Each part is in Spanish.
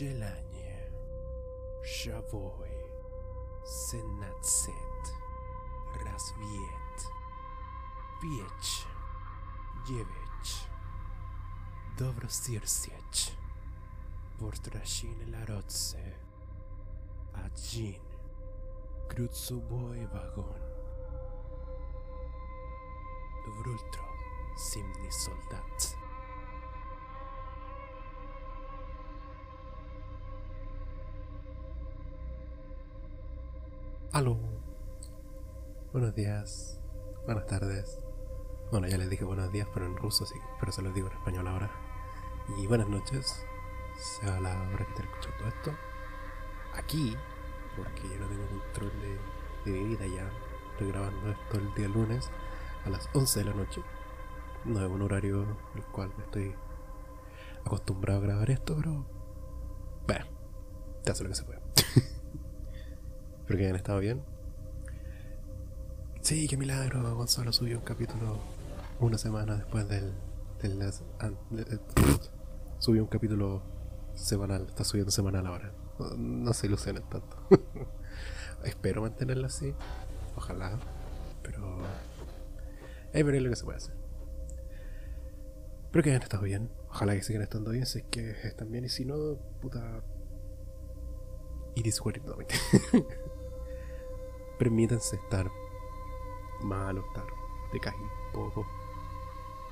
zielenie, szawoj, synacet, razwiet, pięć, dziewięć, dobrosiersieć, portrasin laroce, adzin, krótsoboj wagon, wrultro, simni soldat. Aló. Buenos días. Buenas tardes. Bueno, ya les dije buenos días, pero en ruso sí, pero se los digo en español ahora. Y buenas noches. Sea la hora que estén escuchando esto. Aquí, porque yo no tengo control de, mi vida ya. Estoy grabando esto el día lunes a las 11 de la noche. No es un horario el cual estoy acostumbrado a grabar esto, pero. Bueno, te hace lo que se puede. Espero que hayan estado bien. Sí, qué milagro. Gonzalo subió un capítulo una semana después del. del las- an- de- de- subió un capítulo semanal. Está subiendo semanal ahora. No, se ilusionen tanto. Espero mantenerlo así. Ojalá. Pero. Eh, pero es lo que se puede hacer. Espero que hayan estado bien. Ojalá que sigan estando bien. Si es que están bien. Y si no, puta. Iris what it- no. Permítanse estar malo, estar decaído un poco.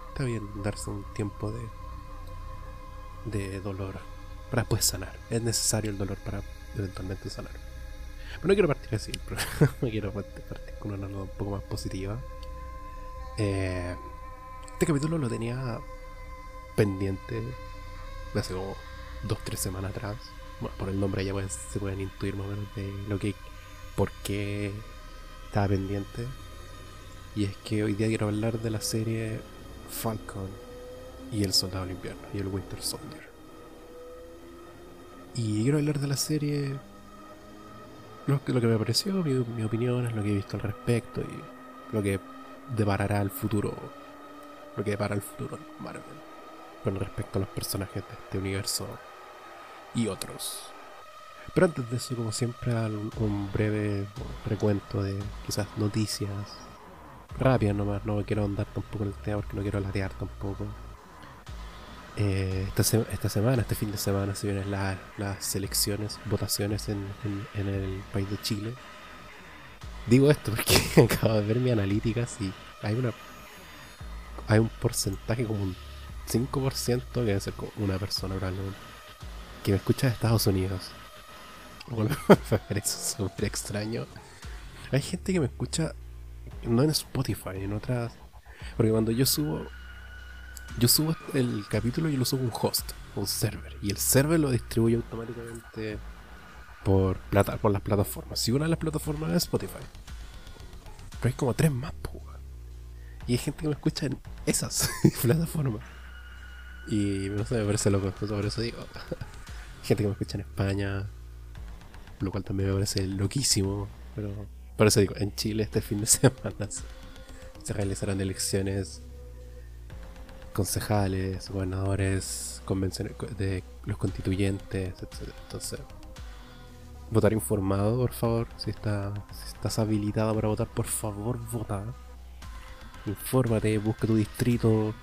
Está bien darse un tiempo de, de dolor para después sanar. Es necesario el dolor para eventualmente sanar. Pero no quiero partir así el programa, quiero partir con una nota un poco más positiva. Eh, este capítulo lo tenía pendiente de hace como dos, tres semanas atrás. Bueno, por el nombre ya pueden- se pueden intuir más o menos de lo que, por qué estaba pendiente. Y es que hoy día quiero hablar de la serie Falcon y el Soldado del Invierno y el Winter Soldier. Y quiero hablar de la serie, lo que, lo que me pareció, mi, mi opinión, es lo que he visto al respecto y lo que deparará el futuro, lo que depara el futuro Marvel con respecto a los personajes de este universo y otros. Pero antes de eso, como siempre, un breve recuento de quizás noticias rápidas nomás. No quiero andar tampoco en el tema porque no quiero latear tampoco. Eh, esta, esta semana, este fin de semana, se vienen la- las elecciones, votaciones en, en- el país de Chile. Digo esto porque acabo de ver mi analíticas y hay una hay un porcentaje como un 5% que debe ser una persona probablemente que me escucha de Estados Unidos. Lo cual me parece súper extraño. Hay gente que me escucha no en Spotify, en otras. Porque cuando yo subo. Yo subo el capítulo y lo subo a un host, a un server. Y el server lo distribuye automáticamente por, plata, por las plataformas. Si una de las plataformas es Spotify. Pero hay como tres más. Y hay gente que me escucha en esas plataformas. Y no sé, me parece loco. Por eso digo. gente que me escucha en España. Lo cual también me parece loquísimo. Pero por eso digo, en Chile este fin de semana se, realizarán elecciones concejales, gobernadores, convenciones co- de los constituyentes, etc. Entonces, votar informado, por favor. Si, está, estás habilitado para votar, por favor, vota. Infórmate, busca tu distrito,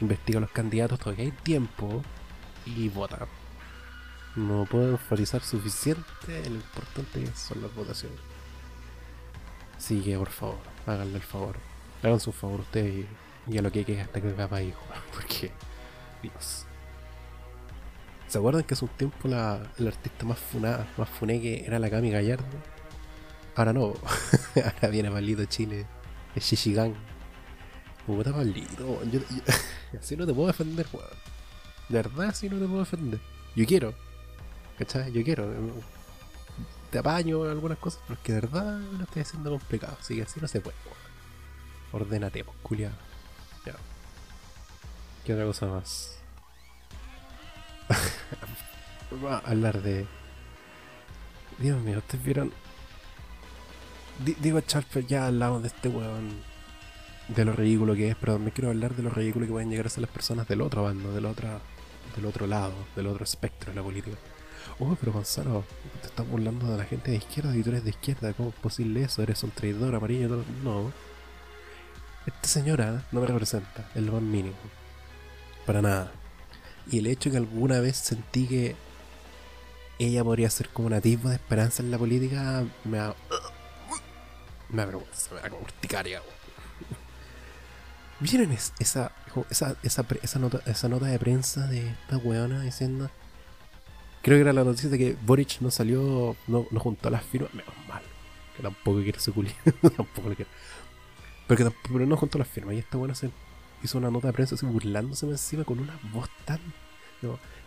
investiga los candidatos, todavía hay tiempo y vota. No puedo enfatizar suficiente lo importante que son las votaciones. Así que por favor, háganle el favor. Hagan su favor ustedes y, y a lo que quede hasta que acaba país, Porque, Dios. ¿Se acuerdan que hace un tiempo la, el artista más funada, más funé que era la Cami Gallardo? Ahora no. Ahora viene Pablito Chile. El Shishigan. Puta Pablito, yo- yo- así no te puedo defender, weón. De verdad, así no te puedo defender. Yo quiero. ¿Cachai? Yo quiero. eh, Te apaño en algunas cosas, pero es que de verdad lo estoy haciendo complicado. Así que así no se puede, weón. Ordénate, pues, culiado. Ya. ¿Qué otra cosa más? Vamos a hablar de. Dios mío, ustedes vieron. Di- Digo, Charper, ya hablamos de este weón. De lo ridículo que es, pero me quiero hablar de lo ridículo que pueden llegar a ser las personas del otro bando, del, otra, del otro lado, del otro espectro de la política. Oh, pero Gonzalo, te estás burlando de la gente de izquierda y tú eres de izquierda. ¿Cómo es posible eso? Eres un traidor amarillo. No. Esta señora no me representa, es lo más mínimo. Para nada. Y el hecho que alguna vez sentí que ella podría ser como un atisbo de esperanza en la política me da. Me da vergüenza, me da como urticaria. ¿Vieron esa, esa, esa, nota, esa nota de prensa de esta weona diciendo? Creo que era la noticia de que Boric no salió, no, no juntó las firmas. Menos mal, que tampoco quiere su culi. tampoco le quiere. Pero, que, pero no juntó las firmas. Y esta buena se hizo una nota de prensa así burlándose encima con una voz tan.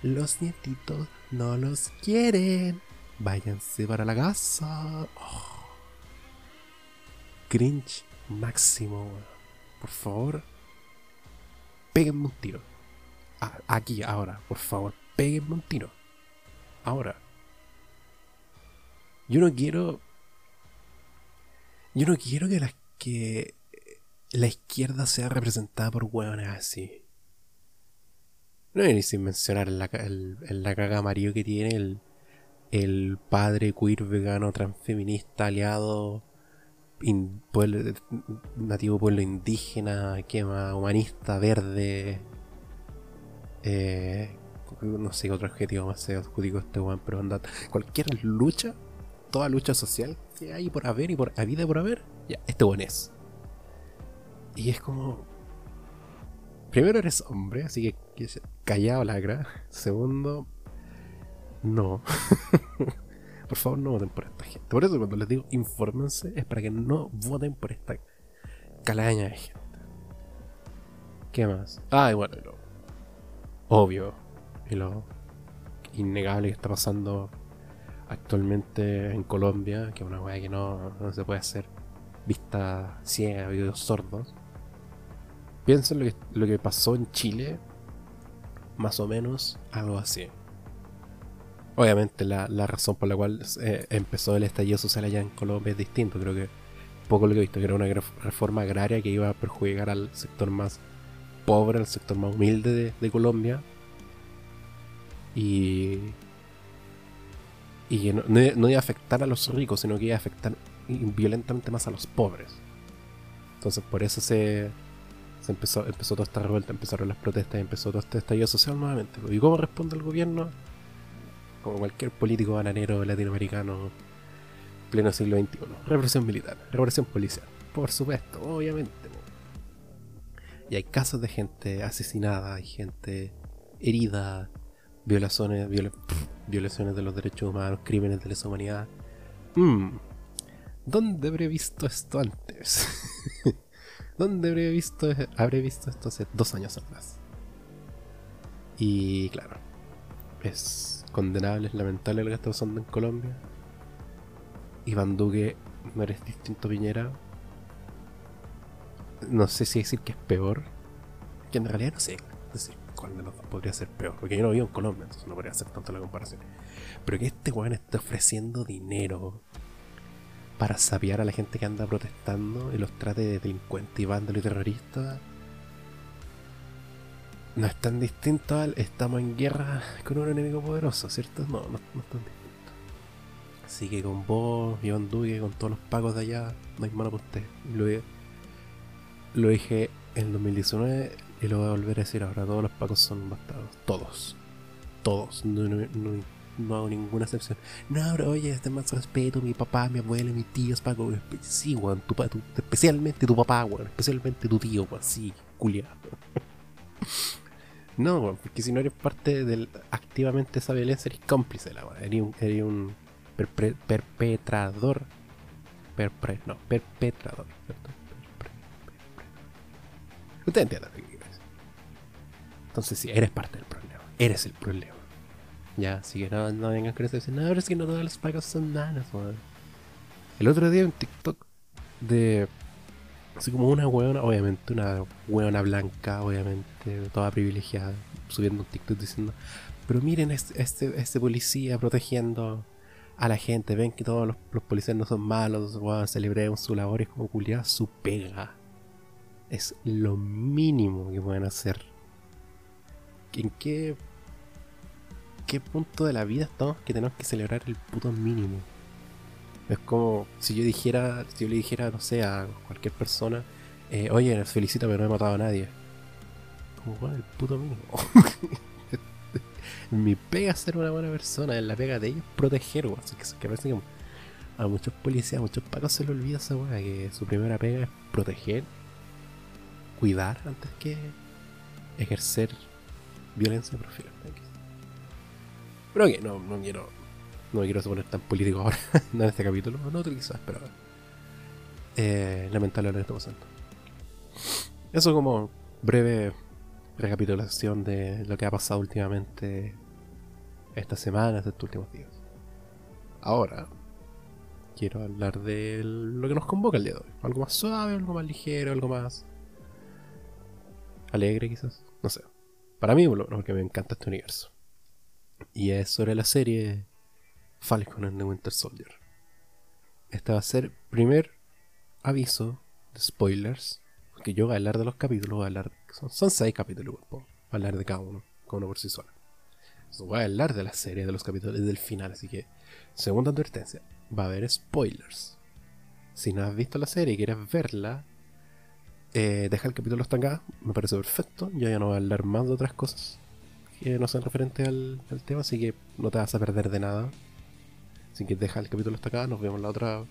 los nietitos no los quieren. Váyanse para la casa. Oh. Cringe máximo, Por favor, péguenme un tiro. aquí, ahora, por favor, péguenme un tiro. Ahora. Yo no quiero. Yo no quiero que las que la izquierda sea representada por hueones así. No ni sin mencionar la, el, la caga amarillo que tiene el, el padre queer vegano transfeminista aliado nativo pueblo indígena, quema, humanista, verde. Eh, no sé qué otro adjetivo más se adjudico este weón, pero anda. Cualquier lucha, toda lucha social que hay por haber y por vida por haber, ya, este weón es. Y es como. Primero eres hombre, así que, callado lacra. Segundo, no. por favor, no voten por esta gente. Por eso cuando les digo infórmense, es para que no voten por esta calaña de gente. ¿Qué más? Ah, y bueno, obvio y lo innegable que está pasando actualmente en Colombia, que es una weá que no, se puede hacer vista ciega, oídos sordos. Piensen lo que, pasó en Chile, más o menos algo así. Obviamente la, razón por la cual eh, empezó el estallido social allá en Colombia es distinto, creo que poco lo que he visto, era una reforma agraria que iba a perjudicar al sector más pobre, al sector más humilde de, Colombia. Y, y no, no, iba a afectar a los ricos, sino que iba a afectar violentamente más a los pobres. Entonces por eso se, se empezó, empezó toda esta revuelta, empezaron las protestas, empezó todo este estallido social nuevamente. ¿Y cómo responde el gobierno? Como cualquier político bananero latinoamericano pleno siglo XXI. Represión militar, represión policial. Por supuesto, obviamente. Y hay casos de gente asesinada, hay gente herida, violaciones, violaciones de los derechos humanos, crímenes de lesa humanidad. Mm. ¿Dónde habré visto esto antes? ¿Dónde habré visto, habré visto esto hace dos años atrás? Y claro, es condenable, es lamentable lo que está pasando en Colombia. Iván Duque no eres distinto Piñera. No sé si decir que es peor. Que en realidad no sé de los dos podría ser peor. Porque yo no vivo en Colombia, entonces no podría hacer tanto la comparación. Pero que este weón esté ofreciendo dinero para sabiar a la gente que anda protestando y los trate de delincuentes y vándalos y terroristas. No es tan distinto al estamos en guerra con un enemigo poderoso, ¿cierto? No, no, es tan distinto. Así que con vos, Iván Duque, con todos los pagos de allá, no hay mano para usted. Lo, lo dije en 2019 y lo voy a volver a decir ahora. Todos los pagos son bastardos. Todos. Todos. No, no, no no hago ninguna excepción. No, pero oye, este más respeto, mi papá, mi abuelo, mi tío, es Paco. Sí, weón, tu, tu, especialmente tu papá, weón, especialmente tu tío, weón, sí, culiado. no, weón, porque si no eres parte del activamente esa violencia, eres cómplice de la weón, eres un, eres un perpetrador. Perpre, no, perpetrador. Usted entiende Entonces, sí, eres parte del problema. Eres el problema. Ya, así que no, no vengan con eso decir, no, pero es que no todos los pagos son nanas, weón. El otro día un TikTok de. Así como una weona, obviamente, una weona blanca, obviamente, toda privilegiada, subiendo un TikTok diciendo, pero miren este, este, este policía protegiendo a la gente, ven que todos los, policías no son malos, weón, celebremos su labor, es como culiar su pega. Es lo mínimo que pueden hacer. ¿En qué qué punto de la vida estamos que tenemos que celebrar el puto mínimo. Es como si yo dijera, si yo le dijera, no sé, a cualquier persona, eh, oye, felicita, pero no he matado a nadie. Como, bueno, el puto mínimo. Mi pega ser una buena persona, la pega de ellos proteger, weón. Así que parece que a muchos policías, a muchos pacos se les olvida esa weá, que su primera pega es proteger, cuidar antes que ejercer violencia profile. Pero que no, no quiero. No me quiero poner tan político ahora, no en este capítulo, no otro quizás, pero. Eh, lamentable lo que está pasando. Eso como breve recapitulación de lo que ha pasado últimamente estas semanas, estos últimos días. Ahora, quiero hablar de lo que nos convoca el día de hoy. Algo más suave, algo más ligero, algo más alegre quizás. No sé. Para mí, lo que me encanta este universo. Y es sobre la serie Falcon and the Winter Soldier. Este va a ser primer aviso de spoilers. Porque yo voy a hablar de los capítulos, hablar. Son, seis capítulos, voy a hablar de cada uno, cada uno por sí solo. voy a hablar de la serie, de los capítulos, del final. Así que, segunda advertencia: va a haber spoilers. Si no has visto la serie y quieres verla, eh, deja el capítulo hasta acá. Me parece perfecto. Yo ya no voy a hablar más de otras cosas que no sean referentes al, tema, así que no te vas a perder de nada. Así que deja el capítulo hasta acá, nos vemos la otra,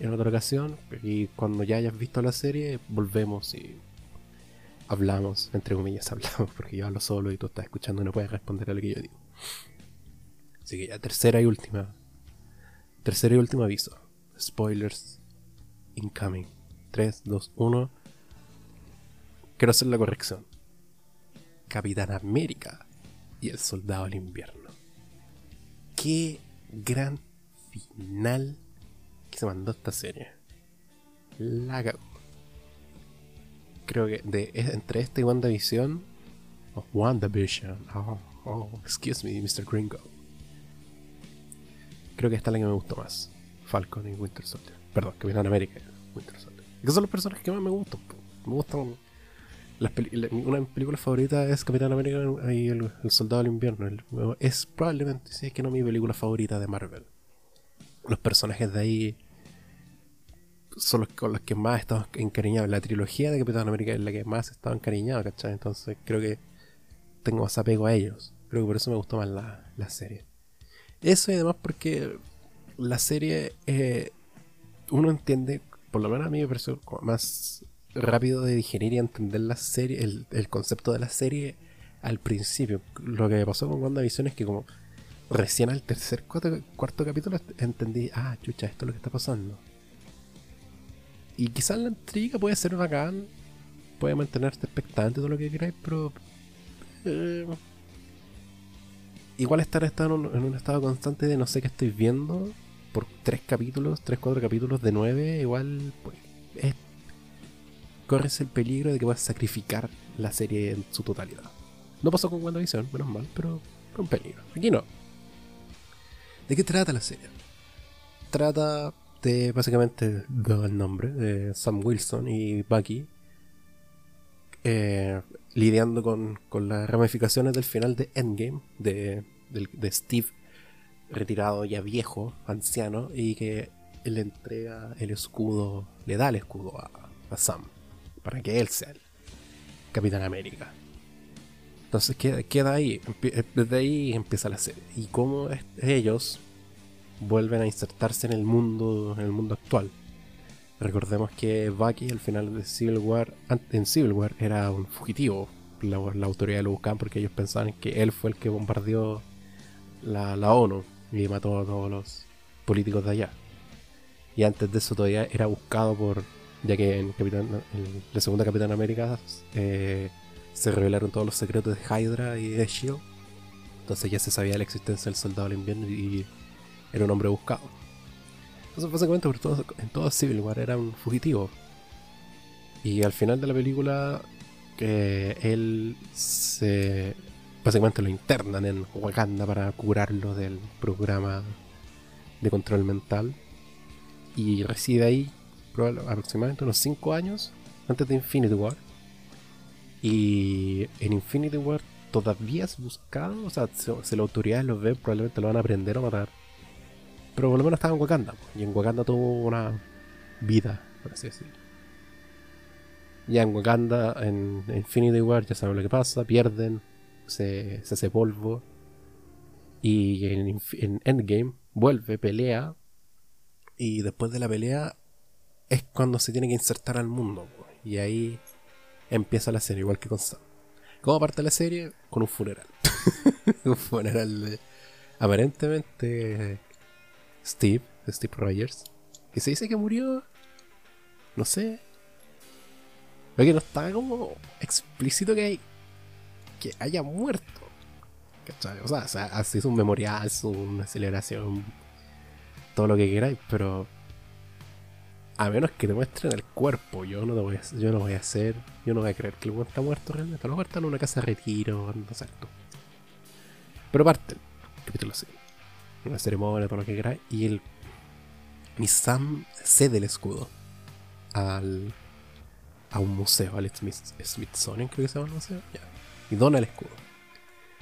en otra ocasión. Y cuando ya hayas visto la serie, volvemos y hablamos, entre comillas hablamos, porque yo hablo solo y tú estás escuchando y no puedes responder a lo que yo digo. Así que ya tercera y última. Tercero y último aviso. Spoilers incoming. 3, 2, 1. Quiero hacer la corrección. Capitán América y el Soldado del Invierno. Qué gran final que se mandó esta serie. La. Creo que de, entre esta y WandaVision. Oh, WandaVision. Oh, oh, excuse me, Mr. Gringo. Creo que esta es la que me gustó más. Falcon y Winter Soldier. Perdón, Capitán América y Winter Soldier. Que son los personajes que más me gustan. Me gustan una de mis películas favoritas es Capitán América y el, Soldado del Invierno. es probablemente, si es que no mi película favorita de Marvel. Los personajes de ahí son los con los que más he estado encariñado. La trilogía de Capitán América es la que más he estado encariñado, ¿cachai? Entonces creo que tengo más apego a ellos. Creo que por eso me gustó más la, serie. Eso y además porque la serie eh, uno entiende, por lo menos a mí me pareció más rápido de digerir y entender la serie, el, concepto de la serie al principio. Lo que pasó con WandaVision es que como recién al tercer cuarto, cuarto capítulo entendí, ah, chucha, esto es lo que está pasando. Y quizás la intriga puede ser bacán, puede mantenerte expectante todo lo que queráis, pero... Eh, igual estar en un, en un estado constante de no sé qué estoy viendo por tres capítulos, tres, cuatro capítulos de nueve, igual pues, es corres el peligro de que vas a sacrificar la serie en su totalidad. No pasó con WandaVision, menos mal, pero fue un peligro. Aquí no. ¿De qué trata la serie? Trata de básicamente el nombre de Sam Wilson y Bucky eh, lidiando con, las ramificaciones del final de Endgame de, de, Steve retirado ya viejo, anciano y que le entrega el escudo, le da el escudo a, a Sam para que él sea el Capitán América. Entonces queda, ahí, eh, desde ahí empieza la serie. Y cómo ellos vuelven a insertarse en el mundo, en el mundo actual. Recordemos que Bucky al final de Civil War, en Civil War era un fugitivo. La, autoridad lo buscaban porque ellos pensaban que él fue el que bombardeó la, la ONU y mató a todos los políticos de allá. Y antes de eso todavía era buscado por ya que en, la segunda Capitán América eh, se revelaron todos los secretos de Hydra y de Shield. Entonces ya se sabía la existencia del soldado del invierno y era un hombre buscado. Entonces básicamente por en todo Civil War era un fugitivo. Y al final de la película que él se básicamente lo internan en Wakanda para curarlo del programa de control mental y reside ahí aproximadamente unos 5 años antes de Infinity War. Y en Infinity War todavía es buscado. O sea, si, si las autoridades lo ven, probablemente lo van a aprender o matar. Pero por lo menos estaba en Wakanda. Y en Wakanda tuvo una vida, por así decirlo. Ya en Wakanda, en Infinity War, ya saben lo que pasa, pierden, se, se hace polvo. Y en, en Endgame vuelve, pelea. Y después de la pelea es cuando se tiene que insertar al mundo. Y ahí empieza la serie, igual que con Sam. ¿Cómo parte la serie? Con un funeral. un funeral de, aparentemente Steve, Steve Rogers, que se dice que murió, no sé, pero que no está como explícito que, hay, que haya muerto. ¿Cachai? O sea, o sea, así es un memorial, es una celebración, todo lo que queráis, pero a menos que te muestren el cuerpo, yo no, te voy, a, yo no voy a hacer, yo no voy a creer que el weón está muerto realmente. A lo mejor está en una casa de retiro, no sé tú. Pero parte, capítulo 6. Una ceremonia, todo lo que queráis. Y el. Y Sam cede el escudo al. a un museo, al Smith- Smithsonian, creo que se llama el museo. ya. Y dona el escudo.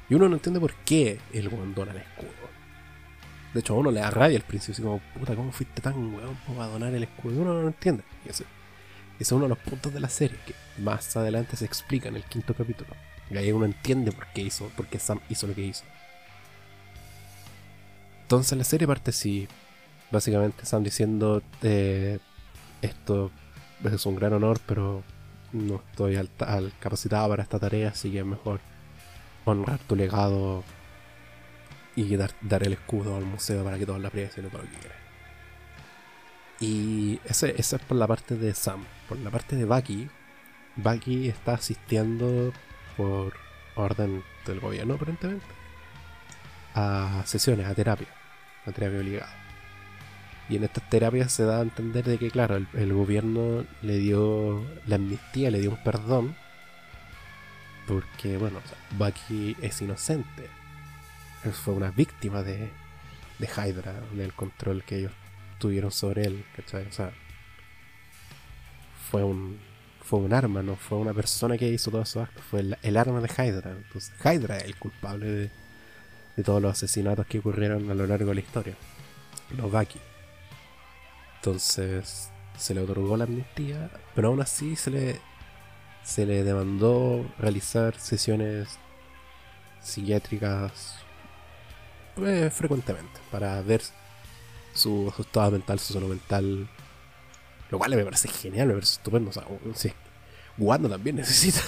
Y uno no entiende por qué el weón dona el escudo. De hecho, a uno le da rabia al principio, así como, puta, ¿cómo fuiste tan weón para donar el escudo? Uno no lo entiende. Y ese, es uno de los puntos de la serie, que más adelante se explica en el quinto capítulo. Y ahí uno entiende por qué hizo, por Sam hizo lo que hizo. Entonces la serie parte así, básicamente Sam diciendo, eh, esto es un gran honor, pero no estoy al- capacitado para esta tarea, así que es mejor honrar tu legado y dar, dar el escudo al museo para que todos la aprecien y todo lo que quieran. Y ese, esa es por la parte de Sam. Por la parte de Bucky, Bucky está asistiendo por orden del gobierno, aparentemente, a sesiones, a terapia, a terapia obligada. Y en estas terapias se da a entender de que, claro, el, el gobierno le dio la amnistía, le dio un perdón, porque, bueno, o sea, Bucky es inocente. Fue una víctima de, de Hydra, del control que ellos tuvieron sobre él, ¿cachai? O sea, fue un, fue un arma, no fue una persona que hizo todos esos actos, fue el, arma de Hydra. Entonces, Hydra es el culpable de, de todos los asesinatos que ocurrieron a lo largo de la historia. Los Bucky. Entonces, se le otorgó la amnistía, pero aún así se le, se le demandó realizar sesiones psiquiátricas eh, frecuentemente para ver su, su mental, su salud mental. Lo cual me parece genial, me parece estupendo. O sea, sí, Wanda también necesita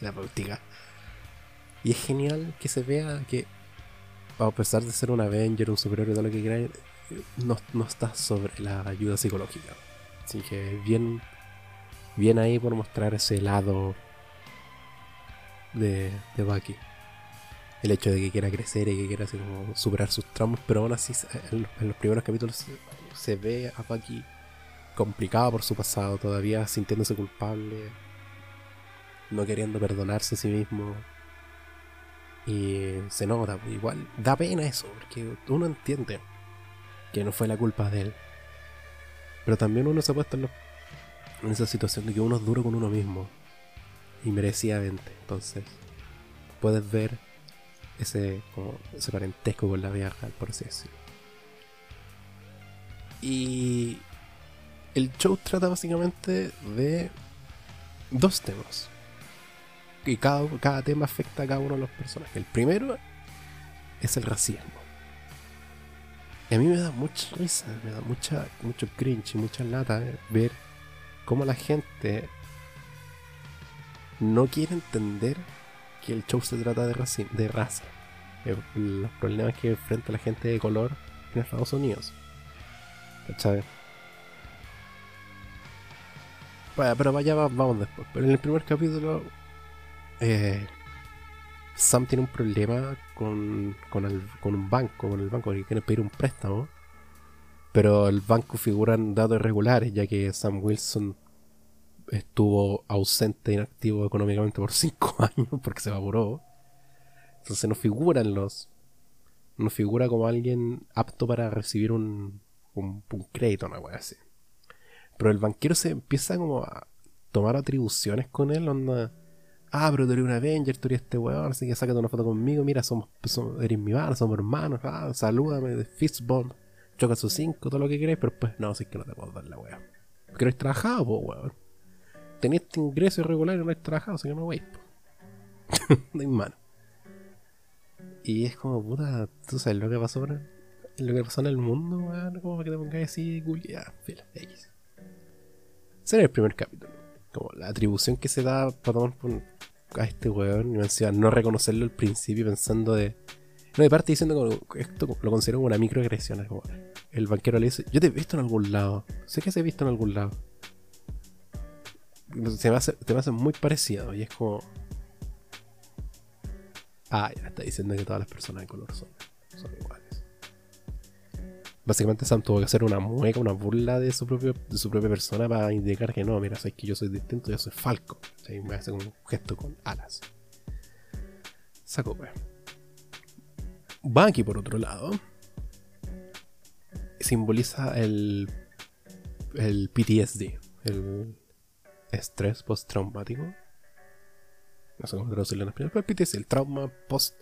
práctica. Y es genial que se vea que, a pesar de ser un Avenger, un superhéroe, todo lo que quieran, no, no está sobre la ayuda psicológica. Así que bien, bien ahí por mostrar ese lado de, de Bucky el hecho de que quiera crecer y que quiera así como superar sus traumas, pero aún así en los, en los primeros capítulos se, se ve a Bucky complicado por su pasado, todavía sintiéndose culpable, no queriendo perdonarse a sí mismo. Y se nota, pues, igual da pena eso, porque uno entiende que no fue la culpa de él. Pero también uno se ha puesto en, los- en esa situación de que uno es duro con uno mismo. Y merecidamente. Entonces, puedes ver ese, como, ese parentesco con la vida real, por así decirlo. Y el show trata básicamente de dos temas. Y cada, cada tema afecta a cada uno de los personajes. El primero es el racismo. Y a mí me da mucha risa, me da mucha, mucho cringe y mucha lata eh, ver cómo la gente no quiere entender que el show se trata de, raci- de raza. Eh, Los problemas que enfrenta la gente de color en Estados Unidos. ¿Cachai? Pero va- vamos después. Pero en el primer capítulo, eh, Sam tiene un problema con, con un banco, con el banco que quiere pedir un préstamo. Pero el banco figura en datos irregulares, ya que Sam Wilson estuvo ausente, inactivo económicamente por 5 años porque se evaporó. Entonces no figura en los. No figura como alguien apto para recibir un, un, crédito, una wea así. Pero el banquero se empieza como a tomar atribuciones con él, onda. ah, pero tú eres un Avenger, tú eres este weón, así que sácate una foto conmigo, mira, somos, somos eres mi mano, somos hermanos, ah, salúdame de Fistbomb, choca sus cinco, todo lo que queréis, pero pues no, así que no te puedo dar la weón. Porque no trabajado, pues weón. Tenías este ingreso irregular y no has trabajado, así que no weis, no hay mano. Y es como, puta, tú sabes lo que pasó, lo que pasó en el mundo, weón, como para que te pongas así, ya, fila, X. Ese era el primer capítulo. Como la atribución que se da para tomar por, a este weón y encima no reconocerlo al principio pensando de. No, de parte diciendo que esto lo considero como una microagresión. Como el banquero le dice: Yo te he visto en algún lado. Sé que se he visto en algún lado. Se me hace, te me hace muy parecido y es como. Ah, ya está diciendo que todas las personas de color son, son iguales. Básicamente Sam tuvo que hacer una mueca, una burla de su, propio, de su propia persona para indicar que no, mira, sabes que yo soy distinto, yo soy Falco. Sea, me hace un gesto con alas. Saco, pues. Bucky, por otro lado, simboliza el, el PTSD, el estrés postraumático. No sé cómo traducirlo en español, pero PTSD, el trauma post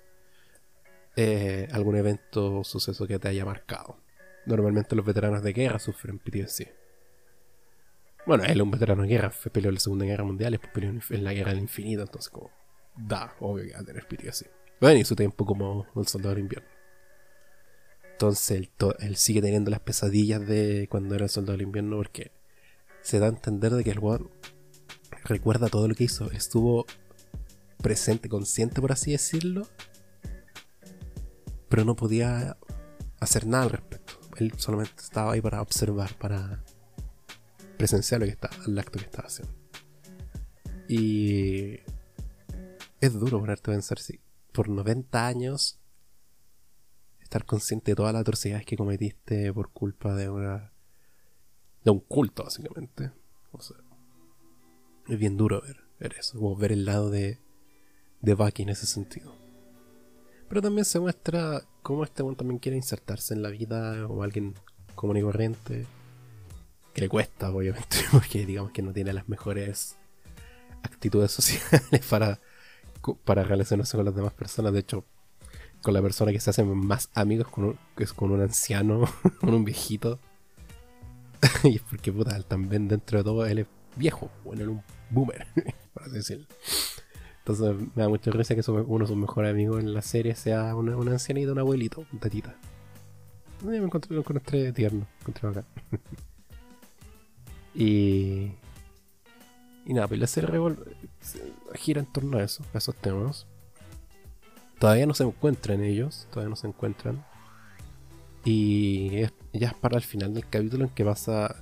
eh, algún evento o suceso que te haya marcado. Normalmente los veteranos de guerra sufren PTSD. Bueno, él es un veterano de guerra, fue peleó en la Segunda Guerra Mundial y después peleó en la Guerra del Infinito, entonces como da, obvio que va a tener PTSD. Bueno, y su tiempo como el soldado del invierno. Entonces él, sigue teniendo las pesadillas de cuando era el soldado del invierno porque se da a entender de que el weón recuerda todo lo que hizo. Estuvo presente, consciente por así decirlo, pero no podía hacer nada al respecto él solamente estaba ahí para observar, para presenciar lo que está, el acto que estaba haciendo. Y es duro ponerte a pensar si por 90 años estar consciente de todas las atrocidades que cometiste por culpa de una de un culto básicamente. Es bien duro ver, ver eso, como ver el lado de de Bucky en ese sentido. Pero también se muestra cómo este one también quiere insertarse en la vida o alguien común y corriente. Que le cuesta, obviamente, porque digamos que no tiene las mejores actitudes sociales para, para relacionarse con las demás personas. De hecho, con la persona que se hace más amigos con un, es con un anciano, con un viejito. y es porque, puta, también dentro de todo él es viejo, bueno, es un boomer, por así decirlo. Entonces me da mucha risa que uno de sus mejores amigos en la serie sea una, una ancianita, un abuelito, un tatita. me encontré, lo encontré tierno, encontré acá. y. Y nada, pues la serie gira en torno a eso, a esos temas. Todavía no se encuentran ellos, todavía no se encuentran. Y ya es para el final del capítulo en que pasa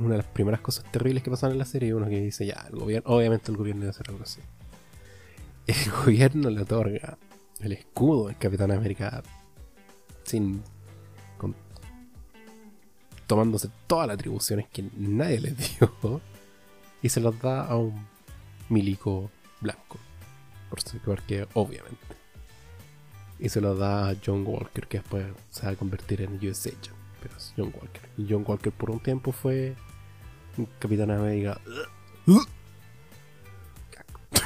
una de las primeras cosas terribles que pasan en la serie. Uno que dice, ya, el gobierno, obviamente el gobierno debe hacer algo así el gobierno le otorga el escudo del Capitán América sin tomándose todas las atribuciones que nadie le dio y se los da a un milico blanco por porque obviamente y se los da a John Walker que después se va a convertir en US Agent pero es John Walker y John Walker por un tiempo fue Capitán América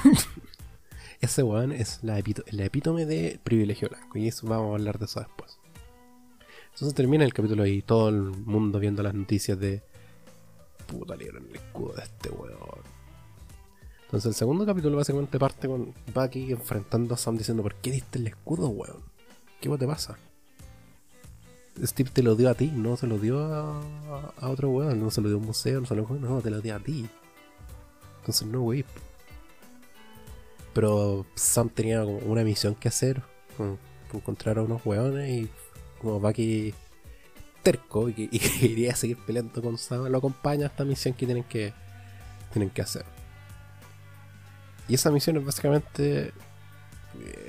ese weón es la, epítome de privilegio blanco. Y eso vamos a hablar de eso después. Entonces termina el capítulo ahí, todo el mundo viendo las noticias de. Puta, le el escudo de este weón. Entonces el segundo capítulo básicamente parte con Bucky enfrentando a Sam diciendo: ¿Por qué diste el escudo, weón? ¿Qué te pasa? Steve te lo dio a ti, no se lo dio a, otro weón, no se lo dio a un museo, no se lo no, te lo dio a ti. Entonces no, wey. Pero Sam tenía como una misión que hacer, encontrar a unos hueones y como Bucky terco y, quería seguir peleando con Sam, lo acompaña a esta misión que tienen que, tienen que hacer. Y esa misión es básicamente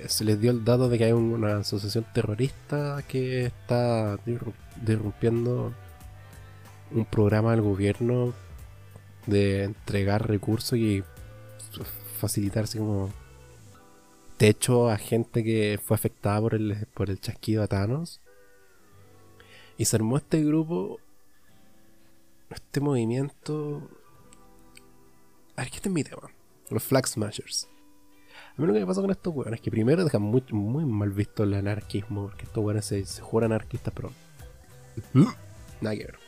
se les dio el dato de que hay una asociación terrorista que está derrumpiendo un programa del gobierno de entregar recursos y facilitarse como techo a gente que fue afectada por el, por el chasquido a Thanos. Y se armó este grupo, este movimiento. A ver, ¿qué este es mi tema? Los Flag Smashers. A mí lo que me pasa con estos weones es que primero dejan muy, muy mal visto el anarquismo, porque estos weones se, se juegan anarquistas, pero. Nada que ver.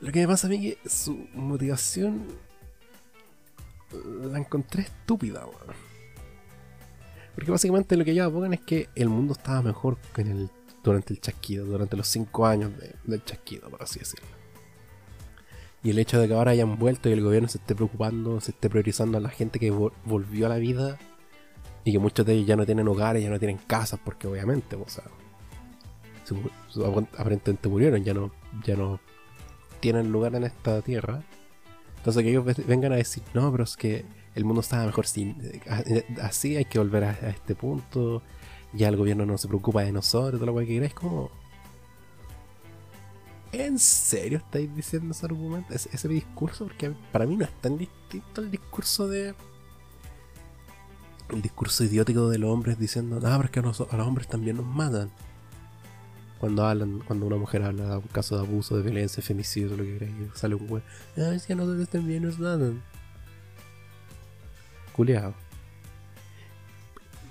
Lo que me pasa a mí es que su motivación la encontré estúpida, weón. Porque básicamente lo que ellos abogan es que el mundo estaba mejor que en el, durante el chasquido, durante los 5 años de- del chasquido, por así decirlo. Y el hecho de que ahora hayan vuelto y el gobierno se esté preocupando, se esté priorizando a la gente que vol- volvió a la vida y que muchos de ellos ya no tienen hogares, ya no tienen casas, porque obviamente, o sea, aparentemente murieron, ya no, ya no tienen lugar en esta tierra. Entonces que ellos ve- vengan a decir, no, pero es que el mundo estaba mejor sin, eh, así, hay que volver a, a este punto, ya el gobierno no se preocupa de nosotros, todo lo cual que queráis, como... ¿En serio estáis diciendo ese argumento, ese, ese discurso? Porque para mí no es tan distinto el discurso de... El discurso idiótico de los hombres diciendo, ah, pero es que a, los, a los hombres también nos matan. Cuando hablan, cuando una mujer habla de un caso de abuso, de violencia, femicidio, lo que queráis, sale un güey, ah, es que a nosotros también nos matan. Culeado.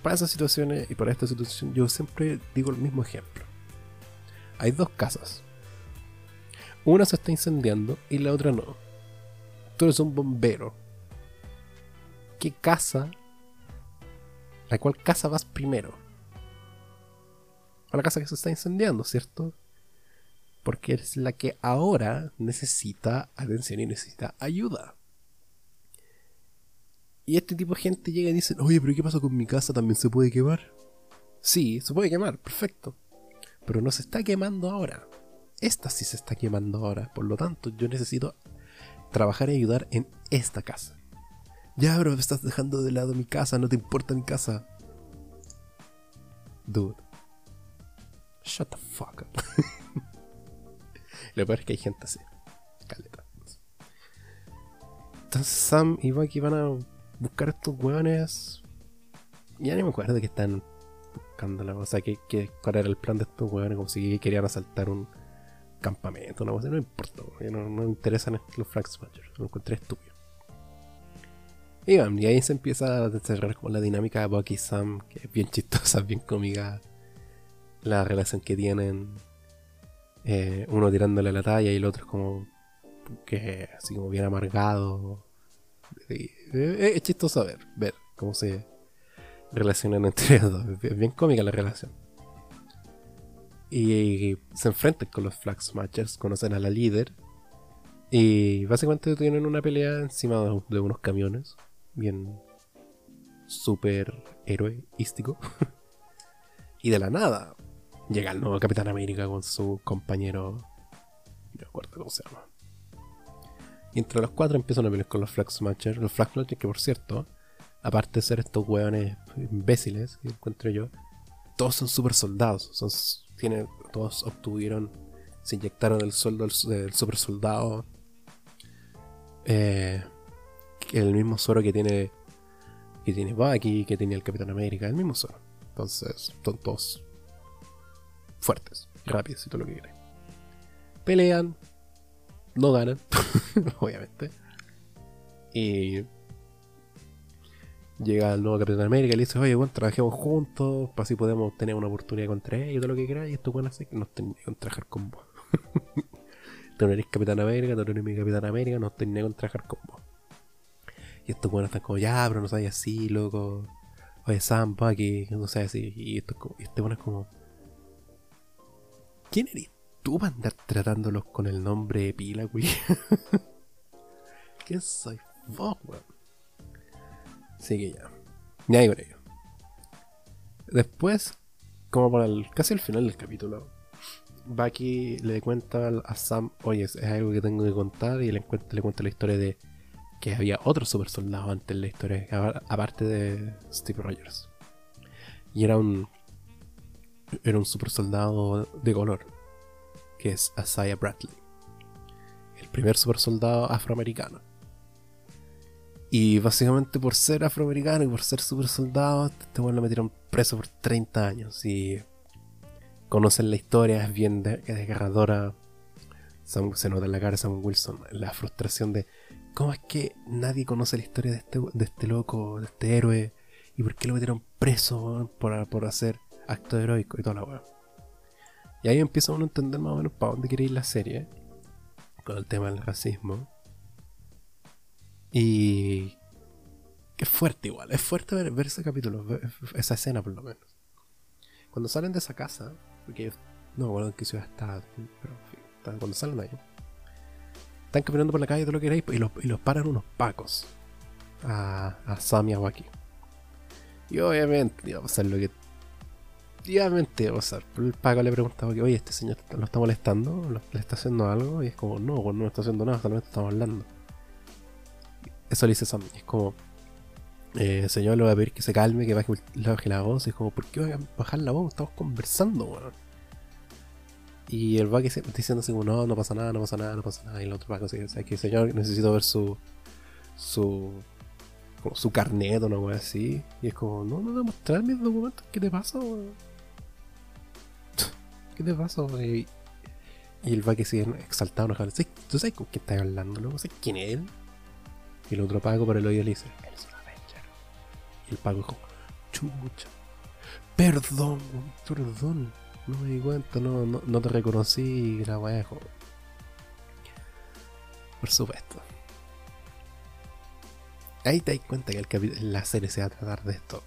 Para esas situaciones y para esta situación, yo siempre digo el mismo ejemplo. Hay dos casas. Una se está incendiando y la otra no. Tú eres un bombero. ¿Qué casa? ¿A cuál casa vas primero? A la casa que se está incendiando, ¿cierto? Porque es la que ahora necesita atención y necesita ayuda. Y este tipo de gente llega y dice, oye, pero ¿qué pasa con mi casa? ¿También se puede quemar? Sí, se puede quemar, perfecto. Pero no se está quemando ahora. Esta sí se está quemando ahora. Por lo tanto, yo necesito trabajar y ayudar en esta casa. Ya, bro, me estás dejando de lado mi casa, no te importa mi casa. Dude. Shut the fuck up. Lo peor es que hay gente así. Caleta. Entonces Sam y Bucky van a buscar a estos hueones. Ya ni me acuerdo de que están buscándola. O sea, que, que, cuál era el plan de estos hueones. Como si querían asaltar un campamento, una cosa. No importa, no, no me interesan los Flag Smashers. Lo encontré estúpido. Y, van, y ahí se empieza a desarrollar como la dinámica de Bucky y Sam, que es bien chistosa, bien cómica. La relación que tienen. Eh, uno tirándole la talla y el otro es como. que así como bien amargado. Eh, es chistoso ver, ver cómo se relacionan entre ellos dos. Es bien cómica la relación. Y se enfrentan con los Flag Smashers, conocen a la líder. Y básicamente tienen una pelea encima de, unos camiones. Bien super heroístico. y de la nada llega el nuevo Capitán América con su compañero. No me cómo se llama. Y entre los cuatro empiezan a pelear con los Flag Smashers. Los Flag Smashers que por cierto, aparte de ser estos hueones imbéciles que encuentro yo, todos son super soldados. Son, tienen, todos obtuvieron, se inyectaron el sueldo del, super soldado. Eh, el mismo suero que tiene que tiene Bucky, que tiene el Capitán América, el mismo suero. Entonces, son todos fuertes, rápidos y todo lo que quieran. Pelean, no ganan, obviamente. Y llega el nuevo Capitán América y le dice, oye, bueno, trabajemos juntos, para así podemos tener una oportunidad contra ellos, todo lo que queráis. Y esto bueno así que nos tenía que trabajar con vos. tú no eres Capitán América, tú no eres mi Capitán América, nos tenía que trabajar con vos. Y estos buenos están como, ya, pero no sabes así, loco. Oye, Sam, Bucky, no sabes así. Y, esto y este bueno es como, ¿quién eres tú para andar tratándolos con el nombre de pila, güey? ¿Quién soy vos, weón? Así que ya. Ya con ello. Después, como para el, casi al final del capítulo, Bucky le cuenta a Sam, oye, es, algo que tengo que contar, y le cuenta, le cuenta la historia de que había otro super soldado antes en la historia, aparte de Steve Rogers. Y era un. Era un super soldado de color, que es Isaiah Bradley. El primer super soldado afroamericano. Y básicamente por ser afroamericano y por ser super soldado, este weón lo metieron preso por 30 años. Y conocen la historia, es bien de- desgarradora. Sam- se nota en la cara de Sam Wilson la frustración de ¿Cómo es que nadie conoce la historia de este, de este loco, de este héroe? ¿Y por qué lo metieron preso por, por hacer acto heroico y toda la weá? Y ahí empieza uno a entender más o menos para dónde quiere ir la serie. Con el tema del racismo. Y. Es fuerte igual. Es fuerte ver, ese capítulo. esa escena por lo menos. Cuando salen de esa casa. Porque no bueno en qué ciudad está. Pero en fin, cuando salen ahí. Están caminando por la calle, todo lo que queráis. Y los, y los paran unos pacos. A, a Sam y a Waki. Y obviamente iba a pasar lo que efectivamente, o sea, el Paco le preguntaba que, oye, este señor lo está molestando, le está haciendo algo, y es como, no, pues no está haciendo nada, solamente estamos hablando. Eso le dice Sam, es como, eh, señor le va a pedir que se calme, que baje, la voz, y es como, ¿por qué va a bajar la voz? Estamos conversando, weón. Y el Paco diciendo así como, no, no pasa nada, no pasa nada, no pasa nada, y el otro Paco dice, que señor, necesito ver su, su como su carnet o una wea así. Y es como, no, no voy a mostrar mis documentos, ¿qué te pasa, weón? ¿Qué te pasa, Y el va que sigue exaltado, enojado. ¿Tú sabes con quién estás hablando, no? ¿Sabes quién es él? Y el otro Paco por el oído le dice, él es un Avenger. Y el Paco dijo, chucha. Perdón, perdón. No me di cuenta, no, no, te reconocí, la weá, Por supuesto. Ahí te das cuenta que el la serie se va a tratar de esto.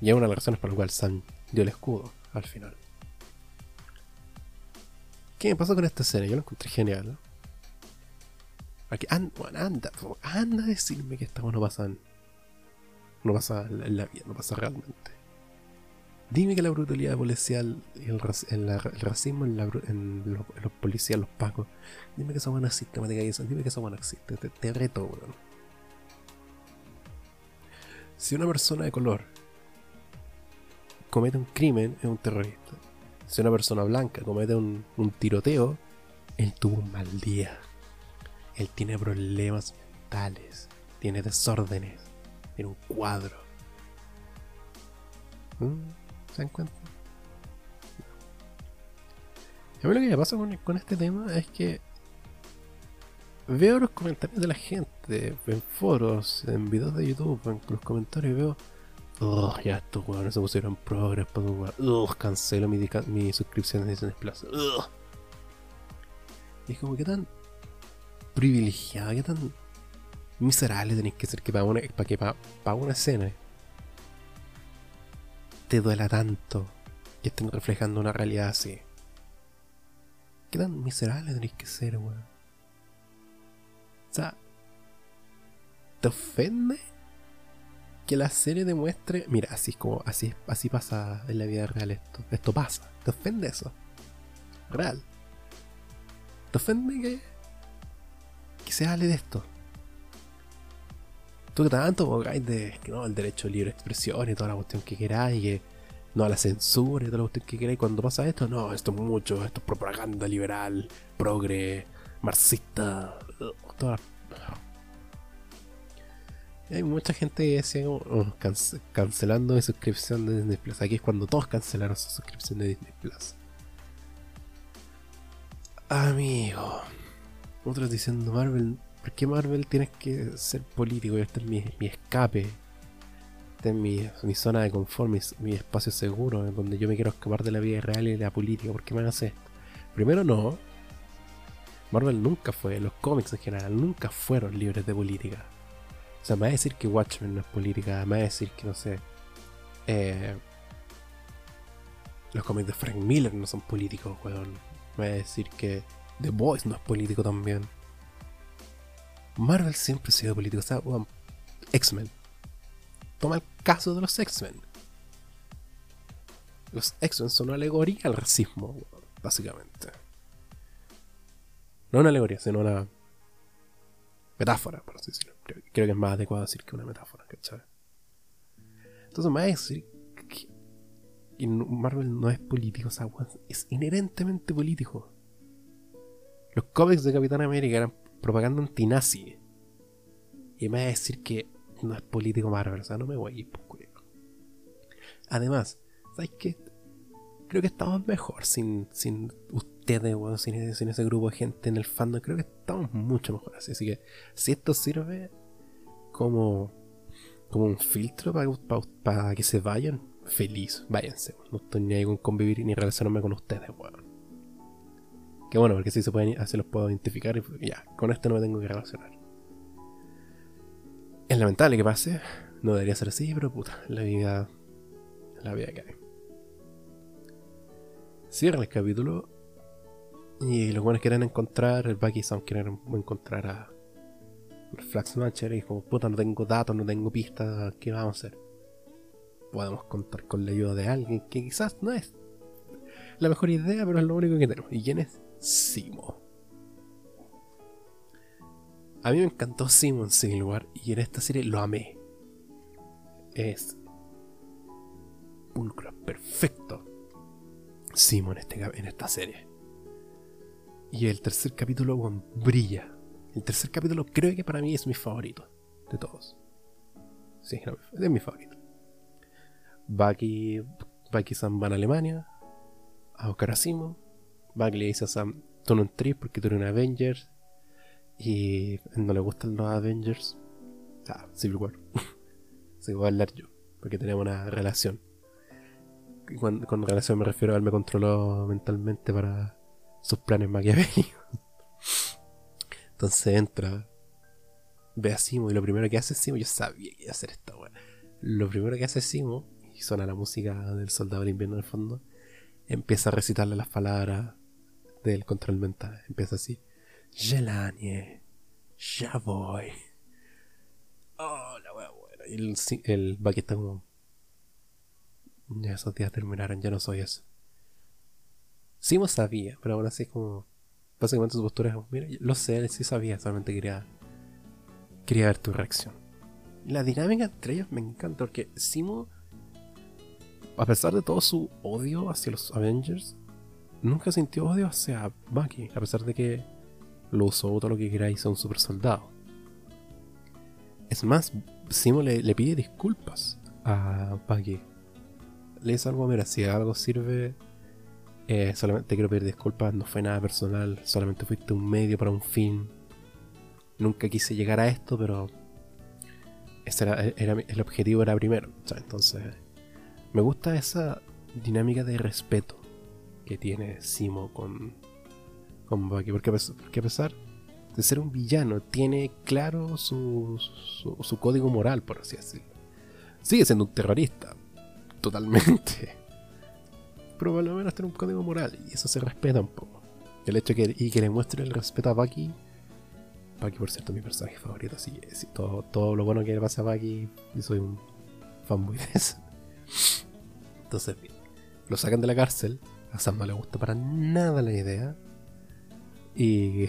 Y es una de las razones por las cuales Sam dio el escudo al final. ¿Qué me pasó con esta serie? Yo la encontré genial. Anda, anda, a decirme que esta no pasa no pasa en la vida, no pasa realmente. Dime que la brutalidad policial y el, racismo en, los, policías, los pacos, dime que esa buena existe, dime que esa buena existe, te, te reto. Si una persona de color comete un crimen, es un terrorista si una persona blanca comete un, tiroteo, él tuvo un mal día. Él tiene problemas mentales, tiene desórdenes, tiene un cuadro. ¿Mm? ¿Se dan cuenta? A mí lo que me pasa con, este tema es que veo los comentarios de la gente en foros, en videos de YouTube, en los comentarios veo Ugh, ya estos weones se pusieron progress para un Ugh, cancelo mi, mi suscripción de Disney Plus. Y es como que tan privilegiado, que tan miserable tenéis que ser que para, una, para que una escena te duela tanto que estén reflejando una realidad así. ¿Qué tan miserable tenéis que ser, weón? O sea, ¿te ofende? que la serie demuestre, mira, así es como, así, así pasa en la vida real esto. Esto pasa. ¿Te ofende eso? Real. ¿Te ofende que, que se hable de esto? Tú que tanto de que no, el derecho a libre expresión y toda la cuestión que queráis, y que no a la censura y toda la cuestión que queráis, cuando pasa esto, no, esto es mucho, esto es propaganda liberal, progre, marxista, toda hay mucha gente que decía oh, cancelando mi suscripción de Disney Plus. Aquí es cuando todos cancelaron su suscripción de Disney Plus. Amigo. Otros diciendo Marvel. ¿Por qué Marvel tienes que ser político? Este es mi, mi escape. Este es mi, mi zona de confort, mi, espacio seguro, en donde yo me quiero escapar de la vida real y de la política. ¿Por qué me hace esto? Primero no. Marvel nunca fue, los cómics en general, nunca fueron libres de política o sea, me va a decir que Watchmen no es política, me va a decir que, no sé, eh, los cómics de Frank Miller no son políticos, weón. Me va a decir que The Boys no es político también. Marvel siempre ha sido político, o sea, weón, X-Men. Toma el caso de los X-Men. Los X-Men son una alegoría al racismo, básicamente. No una alegoría, sino una metáfora, por así decirlo. Creo, que es más adecuado decir que una metáfora, ¿cachai? Entonces me va a decir que Marvel no es político, o sea, es inherentemente político. Los cómics de Capitán América eran propaganda antinazi. Y me va a decir que no es político Marvel, o sea, no me voy a ir, pues, Además, ¿sabes qué? Creo que estamos mejor sin, sin, ustedes, weón, sin, ese grupo de gente en el fandom, creo que estamos mucho mejor así. Así que si esto sirve como, como un filtro para que se vayan, feliz, váyanse. No estoy ni ahí con convivir ni relacionarme con ustedes, weón. Que bueno, porque si se pueden, así los puedo identificar y ya, con esto no me tengo que relacionar. Es lamentable que pase, no debería ser así, pero puta, la vida, la vida hay. Cierra el capítulo y los buenos quieren encontrar, el Bucky Sam quieren encontrar a Flaxmatcher y como puta no tengo datos, no tengo pistas, ¿qué vamos a hacer? Podemos contar con la ayuda de alguien que quizás no es la mejor idea, pero es lo único que tenemos. ¿Y quién es? Simo. A mí me encantó Simo en Civil War y en esta serie lo amé. Es pulcro perfecto. Simo en, este, en esta serie. Y el tercer capítulo brilla. El tercer capítulo creo que para mí es mi favorito de todos. Sí, es mi favorito. Bucky, Bucky Sam van a Alemania a buscar a Simo. Bucky le dice a Sam, tú no entres porque tú eres un Avengers. Y no le gustan los Avengers. Ah, Civil War. Se voy a hablar yo, porque tenemos una relación. Con, con relación me refiero a él me controló mentalmente para sus planes maquiavélicos. Entonces entra, ve a Simo y lo primero que hace Simo, yo sabía que iba a hacer esta weá. Lo primero que hace Simo, y suena la música del soldado del invierno en el fondo, empieza a recitarle las palabras del control mental. Empieza así. Gelanie, ya voy. Oh, la wea buena. Y el, el Bucky está como. Ya esos días terminaron, ya no soy eso. Simo sabía, pero aún así como. Básicamente su postura es, mira, lo sé, sí sabía, solamente quería. Quería ver tu reacción. La dinámica entre ellos me encanta porque Simo, a pesar de todo su odio hacia los Avengers, nunca sintió odio hacia Bucky, a pesar de que lo usó todo lo que queráis a un super soldado. Es más, Simo le, pide disculpas a Bucky. Le dice algo, mira, si algo sirve, eh, solamente te quiero pedir disculpas, no fue nada personal, solamente fuiste un medio para un fin. Nunca quise llegar a esto, pero ese era, el objetivo era primero. Entonces, me gusta esa dinámica de respeto que tiene Simo con, con Bucky, porque, a pesar de ser un villano, tiene claro su, su código moral, por así decirlo. Sigue siendo un terrorista, totalmente pero por lo menos tiene un código moral y eso se respeta un poco. El hecho que, y que le muestre el respeto a Bucky. Bucky, por cierto, mi personaje favorito, así que todo, todo lo bueno que le pasa a Bucky, y soy un fanboy de eso. Entonces, lo sacan de la cárcel. A Sam no le gusta para nada la idea. Y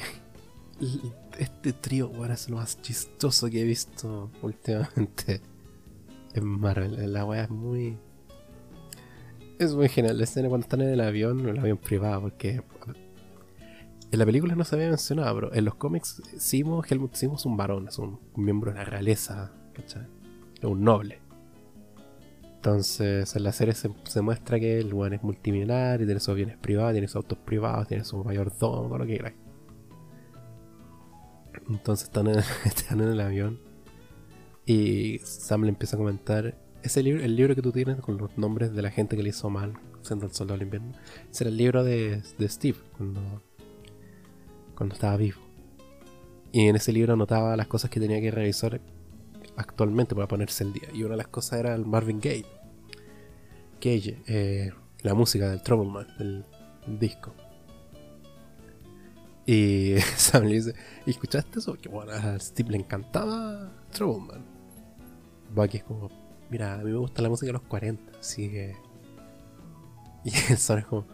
este trío, es lo más chistoso que he visto últimamente en Marvel. La weá es muy es muy genial la escena cuando están en el avión, en el avión privado, porque en la película no se había mencionado, pero en los cómics Simo, Helmut Simo es un varón, es un miembro de la realeza, ¿cachai? Es un noble. Entonces en la serie se, muestra que el weón es multimillonario, tiene sus bienes privados, tiene sus autos privados, tiene su mayordomo, lo que quieras. Entonces están en, están en el avión y Sam le empieza a comentar ese libro, el libro que tú tienes con los nombres de la gente que le hizo mal, siendo el soldado del invierno, ese era el libro de, Steve cuando, cuando estaba vivo. Y en ese libro anotaba las cosas que tenía que revisar actualmente para ponerse el día. Y una de las cosas era el Marvin Gaye. Gage, eh, la música del Trouble Man, el, disco. Y Sam le dice, ¿y escuchaste eso? Que bueno, a Steve le encantaba Trouble Man. Bucky es como, mira, a mí me gusta la música de los 40, así que. Y el son es como,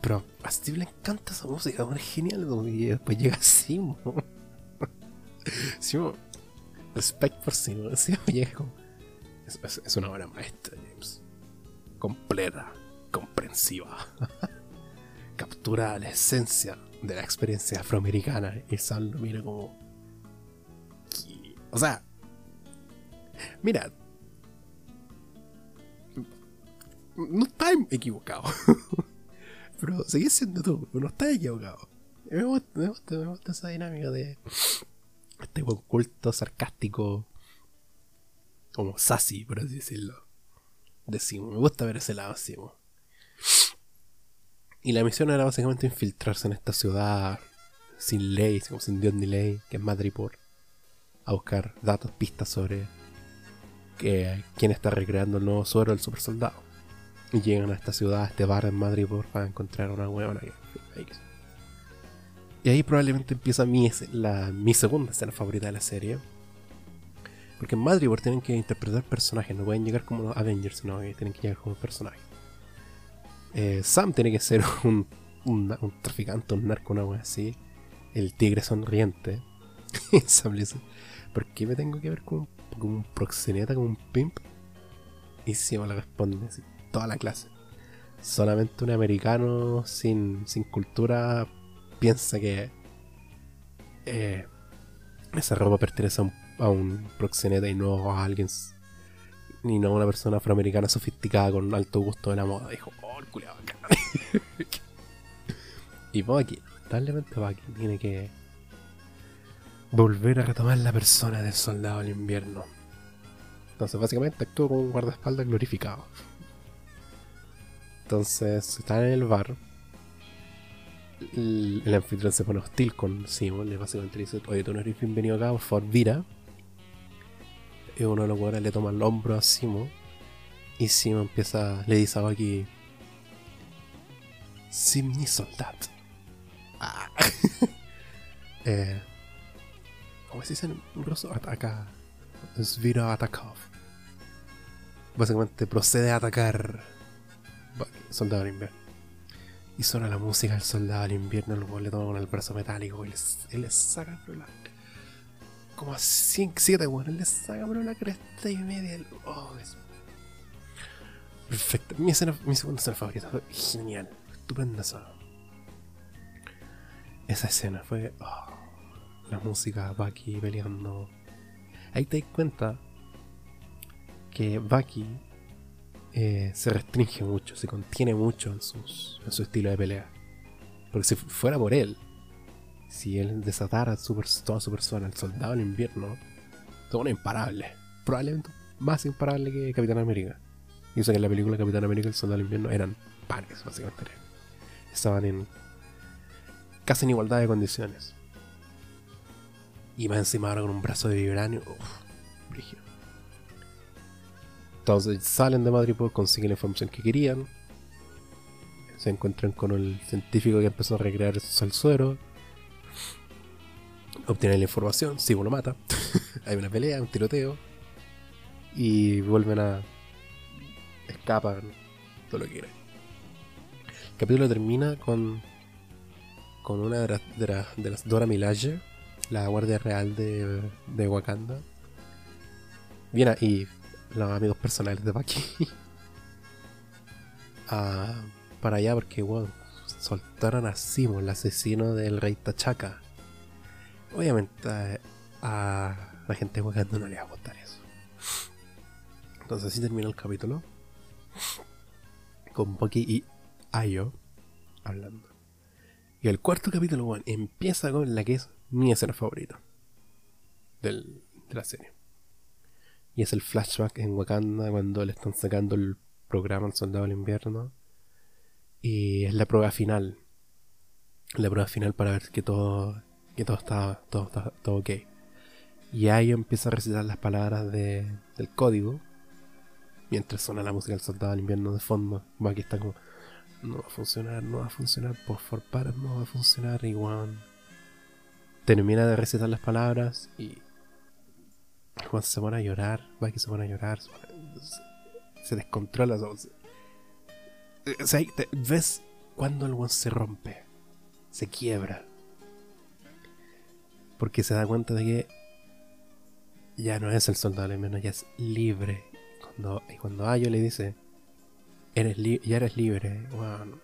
pero a Steve le encanta esa música, es genial. Y después llega Simo. Simo, respect por Simo. Simo llega es, es, una obra maestra. Completa, comprensiva. Captura la esencia de la experiencia afroamericana. Y Sam lo mira como. O sea, mira, no está equivocado. pero seguís siendo tú, no estás equivocado. Me gusta, me gusta, me gusta esa dinámica de este buen culto sarcástico, como sassy, por así decirlo. Decimos, me gusta ver ese lado, decimos. Y la misión era básicamente infiltrarse en esta ciudad sin ley, sin Dios ni ley, que es Madripoor, a buscar datos, pistas sobre que, quién está recreando el nuevo suero del super soldado. Y llegan a esta ciudad, a este bar en Madripoor, para encontrar una huevona y ahí probablemente empieza mi, la, mi segunda escena favorita de la serie. Porque en Madripoor tienen que interpretar personajes, no pueden llegar como los Avengers, sino que tienen que llegar como personajes. Eh, Sam tiene que ser un, un, traficante, un narco, una wea así. El tigre sonriente. Sam le dice, ¿por qué me tengo que ver como, un proxeneta, como un pimp? Y Sam le responde así, toda la clase. Solamente un americano sin, sin cultura piensa que eh, esa ropa pertenece a un, proxeneta y no a alguien ni no a una persona afroamericana sofisticada con un alto gusto de la moda. Dijo, oh, el culiado y Bucky, lamentablemente Bucky tiene que volver a retomar la persona del soldado del invierno. Entonces, básicamente actúa como un guardaespaldas glorificado. Entonces, están en el bar el, anfitrión se pone hostil con Simon. Le básicamente dice: Oye, tú no eres bienvenido acá, por favor, vira. Y uno de los jugadores le toma el hombro a Simon. Y Simon empieza, le dice a aquí: Simni soldat. Ah. eh, ¿Cómo se dice en ruso? Acá. Svira Atakov. Básicamente procede a atacar. Soldado invierno. Y suena la música del soldado del invierno, el le toma con el brazo metálico y le, saca pero la, como a 5, 7 bueno, él le saca pero la cresta y media. oh, perfecto. Mi, escena, mi segunda escena favorita fue genial, estupenda esa. Esa escena fue oh, la música, Bucky peleando. Ahí te das cuenta que Bucky eh, se restringe mucho, se contiene mucho en, sus, en su estilo de pelea. Porque si fuera por él, si él desatara toda su persona, el soldado en invierno, todo imparable. Probablemente más imparable que Capitán América. Y sé que en la película Capitán América y el soldado en invierno eran pares, básicamente. Estaban en casi en igualdad de condiciones. Y más encima ahora con un brazo de vibranio. Uff, entonces salen de Madrid, pues, consiguen la información que querían. Se encuentran con el científico que empezó a recrear el suero. Obtienen la información, si uno mata. Hay una pelea, un tiroteo. Y vuelven a. escapan, todo lo que quieran. El capítulo termina con. con una de las, de, las Dora Milaje, la guardia real de, de Wakanda. Viene y los amigos personales de Bucky para allá porque bueno, soltaron a Simon, el asesino del rey Tachaca. Obviamente a, la gente de no le va a gustar eso. Entonces así termina el capítulo. Con Bucky y Ayo hablando. Y el cuarto capítulo, bueno, empieza con la que es mi escena favorita del, de la serie. Y es el flashback en Wakanda cuando le están sacando el programa al soldado del invierno. Y es la prueba final. La prueba final para ver que todo, que todo está, todo, ok. Y ahí empieza a recitar las palabras de, del código. Mientras suena la música del soldado del invierno de fondo. Aquí está como, no va a funcionar, no va a funcionar, por favor, para, no va a funcionar. Igual. Termina de recitar las palabras y Juan se pone a llorar, va que se pone a llorar, se, descontrola. O sea, ves cuando el Juan se rompe, se quiebra. Porque se da cuenta de que ya no es el soldado alemán, ya es libre. Cuando, y cuando Ayo le dice, eres ya eres libre, bueno,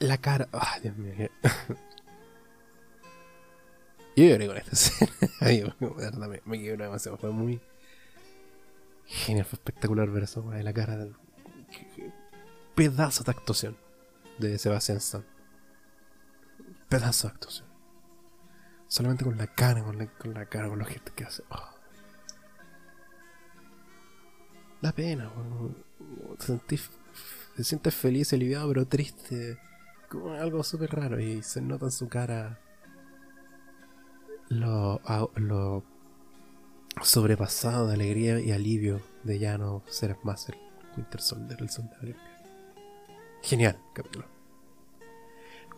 la cara, ay Dios mío, yo lloré con esta escena. me, me demasiado. Fue muy genial, fue espectacular ver eso, la cara del. pedazo de actuación de Sebastián Stan. Pedazo de actuación. Solamente con la cara, con la, con la cara, con los gestos que hace. Oh. Da pena, weón. Te, sentís- te sientes feliz, aliviado, pero triste. Como algo súper raro. Y se nota en su cara lo, lo sobrepasado de alegría y alivio de ya no ser más el Winter Soldier, el soldado. Genial, capítulo.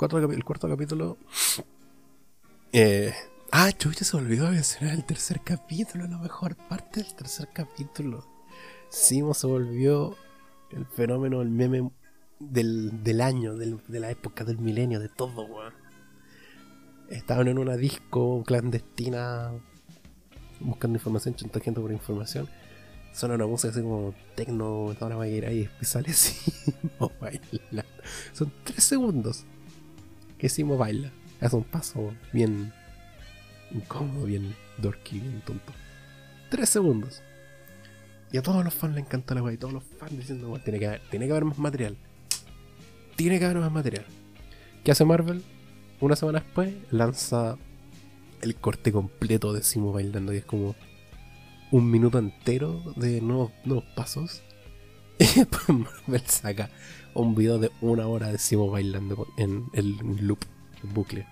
El el cuarto capítulo. Eh, ah, chucha, se olvidó mencionar el tercer capítulo, la mejor parte del tercer capítulo. Simo se volvió el fenómeno, el meme del, del año, del- de la época, del milenio, de todo, weón. Estaban en una disco clandestina buscando información, chantajeando por información. Suena una música así como tecno, toda la vaquera y después sale Simo baila. Son tres segundos que Simo baila. Hace un paso bien incómodo, bien dorky, bien tonto. Tres segundos. Y a todos los fans le encanta la weá. Y todos los fans diciendo, "Weón, tiene que haber, tiene que haber más material. Tiene que haber más material. ¿Qué hace Marvel? Una semana después lanza el corte completo de Simo bailando. Y es como un minuto entero de nuevos, pasos. Y después Marvel saca un video de una hora de Simo bailando en el loop, en bucle.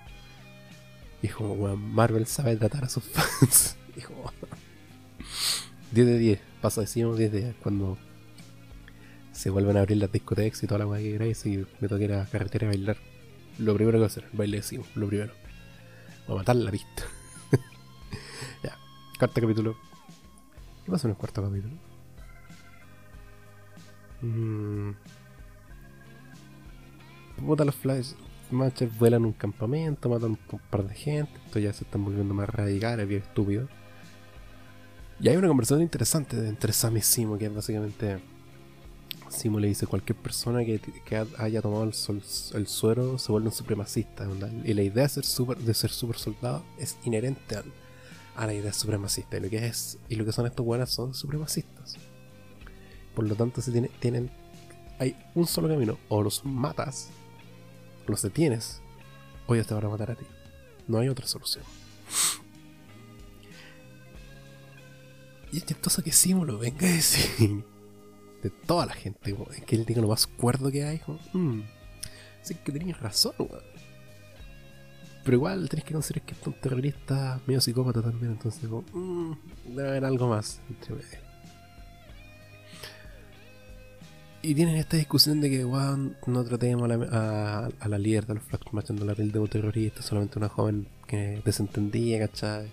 Y es como, weón, Marvel sabe tratar a sus fans. Y como, 10 de 10, pasa de Simo 10 de 10. Cuando se vuelven a abrir las discotecas y toda la weá que queráis y me toque ir a la carretera a bailar. Lo primero que voy a hacer, baile de Simo, lo primero. Voy a matar la pista. ya, cuarto capítulo. ¿Qué pasa en el cuarto capítulo? Mm. Puta, los Flash Matchers vuelan un campamento, matan un par de gente. Esto ya se están volviendo más radicales, bien estúpido. Y hay una conversación interesante entre Sam y Simo, que es básicamente. Simo le dice: cualquier persona que, que haya tomado el, sol- el suero se vuelve un supremacista. onda. Y la idea de ser super, de ser super soldado es inherente al- a la idea supremacista. Y lo que es y lo que son estos buenas son supremacistas. Por lo tanto, se tiene, tienen. Hay un solo camino: o los matas, los detienes, o ellos te van a matar a ti. No hay otra solución. Y es chistoso que Simo lo venga a decir de toda la gente, es que él diga lo más cuerdo que hay. Como, "Mm, sí que tenías razón, weón. Pero igual tenés que considerar que es un terrorista medio psicópata también, entonces como, "Mm, debe haber algo más entre medio". Y tienen esta discusión de que, weón, no tratemos a la, a, a líder de los Flash Machos, no la tildemos terrorista, solamente una joven que desentendía, ¿cachai?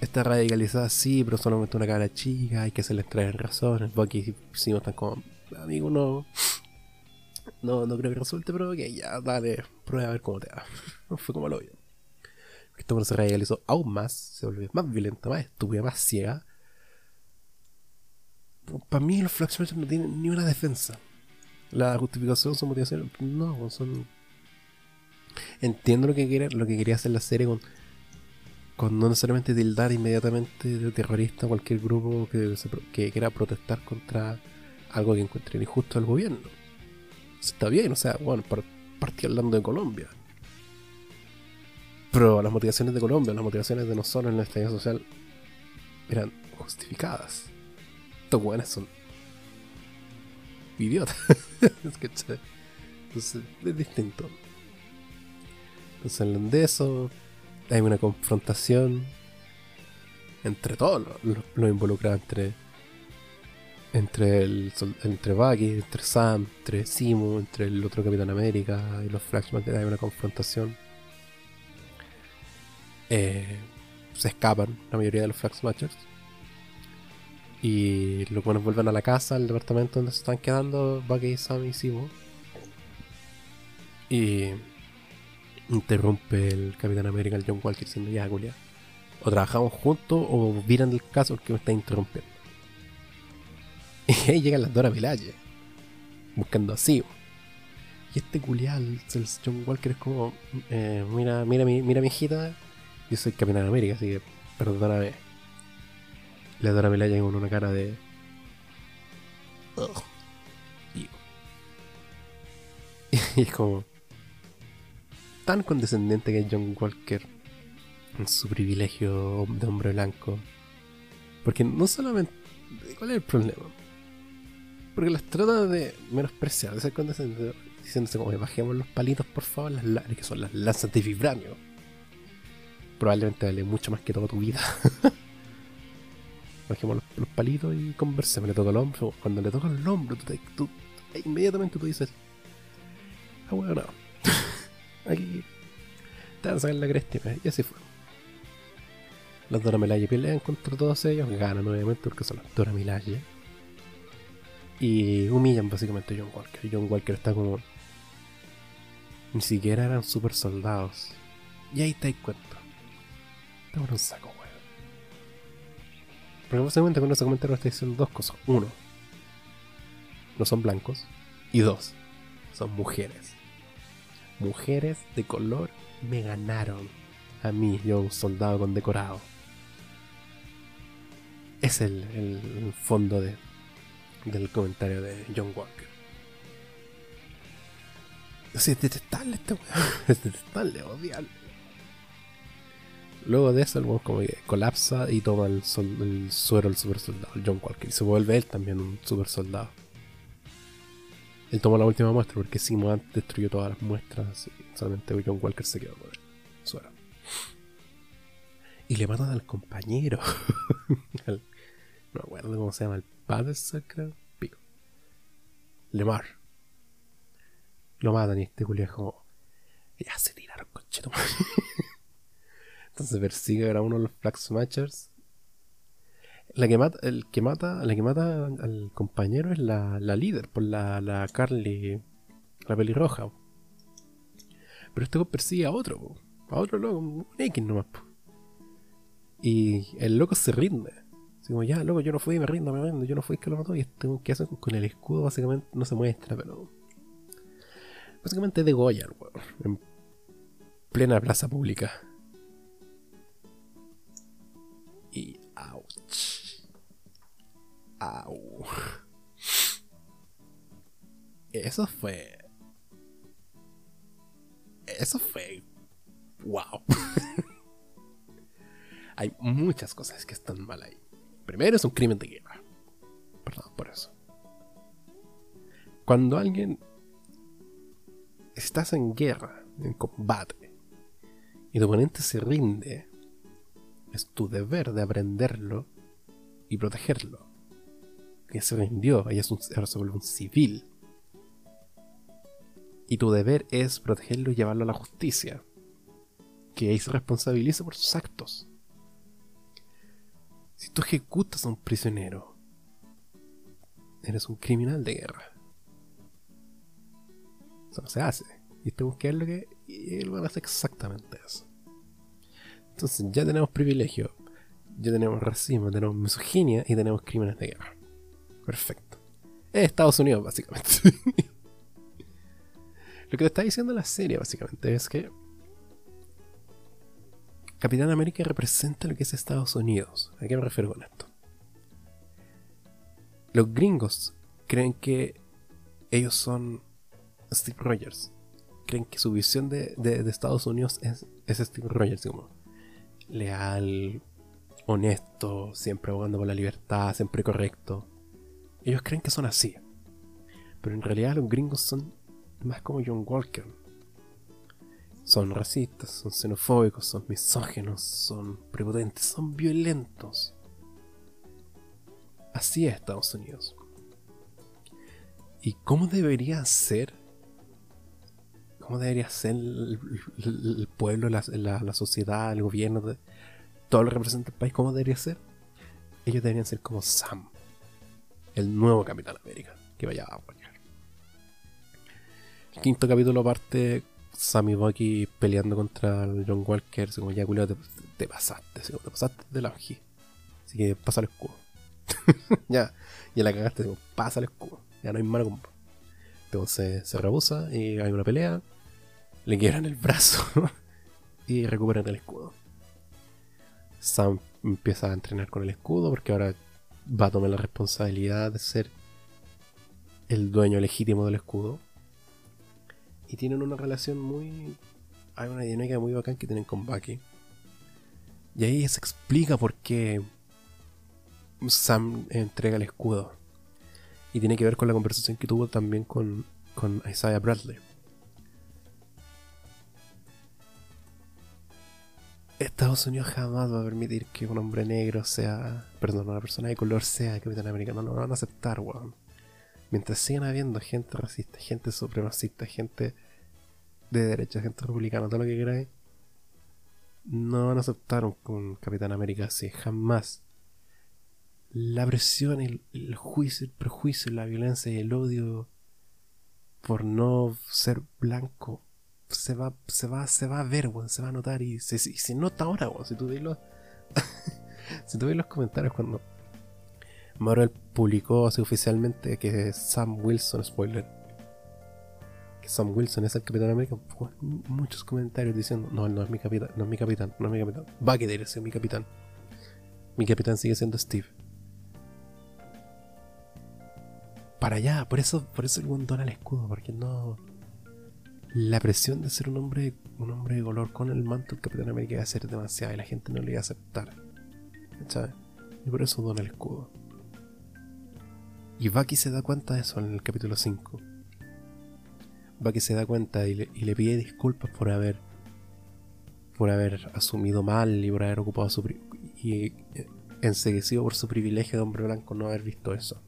Está radicalizada, sí, pero solamente una cara chica, hay que hacerles traer razones. Bucky y están como, amigo, no. No, no creo que resulte, pero que ya, dale, prueba a ver cómo te va. Fue como lo vio. Esto se radicalizó aún más, se volvió más violenta, más estúpida, más ciega. Para mí, los Flash Smashers no tienen ni una defensa. La justificación, su motivación, no, son. Entiendo lo que, quiere, lo que quería hacer la serie con con no necesariamente tildar inmediatamente de terrorista a cualquier grupo que, que quiera protestar contra algo que encuentren injusto al gobierno. Está bien, o sea, bueno, par- partí hablando de Colombia. Pero las motivaciones de Colombia, las motivaciones de nosotros en la estallido social eran justificadas. Estos buenos son idiotas. Entonces, es distinto. Entonces, hablan de eso, hay una confrontación entre todos los, involucrados, entre entre el entre Bucky, entre Sam, entre Simo, entre el otro Capitán América y los Flashbacks, hay una confrontación. Eh, se escapan la mayoría de los Flag. Y los buenos vuelven a la casa, al departamento donde se están quedando Bucky, Sam y Simo. Y interrumpe el Capitán América, el John Walker, diciendo ya, Julia. O trabajamos juntos o viran del caso porque me está interrumpiendo. Y ahí llegan las Dora Milaje buscando así. Y este culial, el John Walker es como, eh, mira, mira, mi, mira mi hijita, yo soy Capitán América, así que perdóname. La Dora Milaje con una cara de... Y y es como tan condescendiente que es John Walker en su privilegio de hombre blanco. Porque no solamente... ¿Cuál es el problema? Porque las trata de menospreciar, de ser condescendiente, diciéndose como bajemos los palitos por favor, las que son las lanzas de vibranio. Probablemente vale mucho más que toda tu vida. bajemos los, palitos y conversemos. Le toca el hombro. Cuando le toca el hombro, tú, inmediatamente tú dices, ah bueno, no. Aquí te van a la cresta y así fue. Los Dora Milaje pelean contra todos ellos, ganan nuevamente porque son los Dora Milaje. Y humillan básicamente a John Walker. John Walker está como. Ni siquiera eran super soldados. Y ahí te das cuenta. Está un saco. Porque básicamente con ese comentario está diciendo dos cosas. Uno, no son blancos. Y dos, son mujeres. Mujeres de color me ganaron a mí, yo soldado condecorado. Es el, el fondo de, del comentario de John Walker. es detestable este weón. Es detestable, odiable. Luego de eso, el como que colapsa y toma el, el suero del super soldado, John Walker. Y se vuelve él también un super soldado. Él tomó la última muestra porque Simo destruyó todas las muestras y solamente John Walker se quedó con el suero. Y le matan al compañero. no me acuerdo cómo se llama, el padre creo. Pico. Lemar. Lo matan y este Julio es como. Ya se tiraron, Entonces persigue a uno de los Flag Smashers la que mata, el que mata, la que mata al compañero es la, líder, por la, la Carly, la pelirroja. Pero este persigue a otro, a otro loco, un X nomás. Y el loco se rinde. Así como, ya, loco, yo no fui, me rindo, me rindo, yo no fui que lo mató. Y este que hace con el escudo básicamente no se muestra, pero. Básicamente de Goya. En plena plaza pública. Eso fue. Eso fue. ¡Wow! Hay muchas cosas que están mal ahí. Primero es un crimen de guerra. Perdón por eso. Cuando alguien. Estás en guerra, en combate, y tu oponente se rinde, es tu deber de aprenderlo y protegerlo que se rindió, ella es un, se vuelve un civil. Y tu deber es protegerlo y llevarlo a la justicia. Que ahí se responsabilice por sus actos. Si tú ejecutas a un prisionero, eres un criminal de guerra. Eso no se hace. Y tenemos que ver lo que. Él va a hacer exactamente eso. Entonces ya tenemos privilegio, ya tenemos racismo, tenemos misoginia y tenemos crímenes de guerra. Perfecto. Es Estados Unidos, básicamente. Lo que te está diciendo la serie, básicamente, es que Capitán América representa lo que es Estados Unidos. ¿A qué me refiero con esto? Los gringos creen que ellos son Steve Rogers. Creen que su visión de, Estados Unidos es, es Steve Rogers, como leal, honesto, siempre abogando por la libertad, siempre correcto. Ellos creen que son así. Pero en realidad los gringos son más como John Walker. Son racistas, son xenofóbicos, son misógenos, son prepotentes, son violentos. Así es Estados Unidos. ¿Y cómo debería ser? ¿Cómo debería ser el, pueblo, la, sociedad, el gobierno, todo lo que representa el país? ¿Cómo debería ser? Ellos deberían ser como Sam el nuevo Capitán América que vaya a apoyar. El quinto capítulo parte Sammy Bucky peleando contra John Walker, así como ya te, pasaste, así te pasaste de la Así que pasa el escudo. ya, ya la cagaste, digo, pasa el escudo. Ya no hay mano combo. Entonces se rebusa y hay una pelea. Le quiebran el brazo y recuperan el escudo. Sam empieza a entrenar con el escudo porque ahora va a tomar la responsabilidad de ser el dueño legítimo del escudo. Y tienen una relación muy. Hay una dinámica muy bacán que tienen con Bucky. Y ahí se explica por qué Sam entrega el escudo. Y tiene que ver con la conversación que tuvo también con, con Isaiah Bradley. Estados Unidos jamás va a permitir que un hombre negro sea, perdón, una persona de color sea Capitán América. No lo van a aceptar, weón. Mientras sigan habiendo gente racista, gente supremacista, gente de derecha, gente republicana, todo lo que queráis, no van a aceptar un, Capitán América así, jamás. La presión, el, el juicio, el prejuicio, la violencia y el odio por no ser blanco se va, se va, se va a ver, se va a notar y se, se nota ahora, Si tú ves los, si tú ves los comentarios cuando Marvel publicó así oficialmente que Sam Wilson, spoiler, que Sam Wilson es el Capitán América, muchos comentarios diciendo, no, no es mi capitán, no es mi capitán, no es mi capitán, va a querer ser mi capitán. Mi capitán sigue siendo Steve. Para allá, por eso, por eso el buen dona el escudo, porque no la presión de ser un hombre, un hombre de color con el manto del Capitán América iba a ser demasiada y la gente no lo iba a aceptar. ¿Sabes? Y por eso dona el escudo. Y Bucky se da cuenta de eso en el capítulo 5. Bucky se da cuenta y le, pide disculpas por haber por haber asumido mal y por haber ocupado su y eh, enseguecido por su privilegio de hombre blanco no haber visto eso.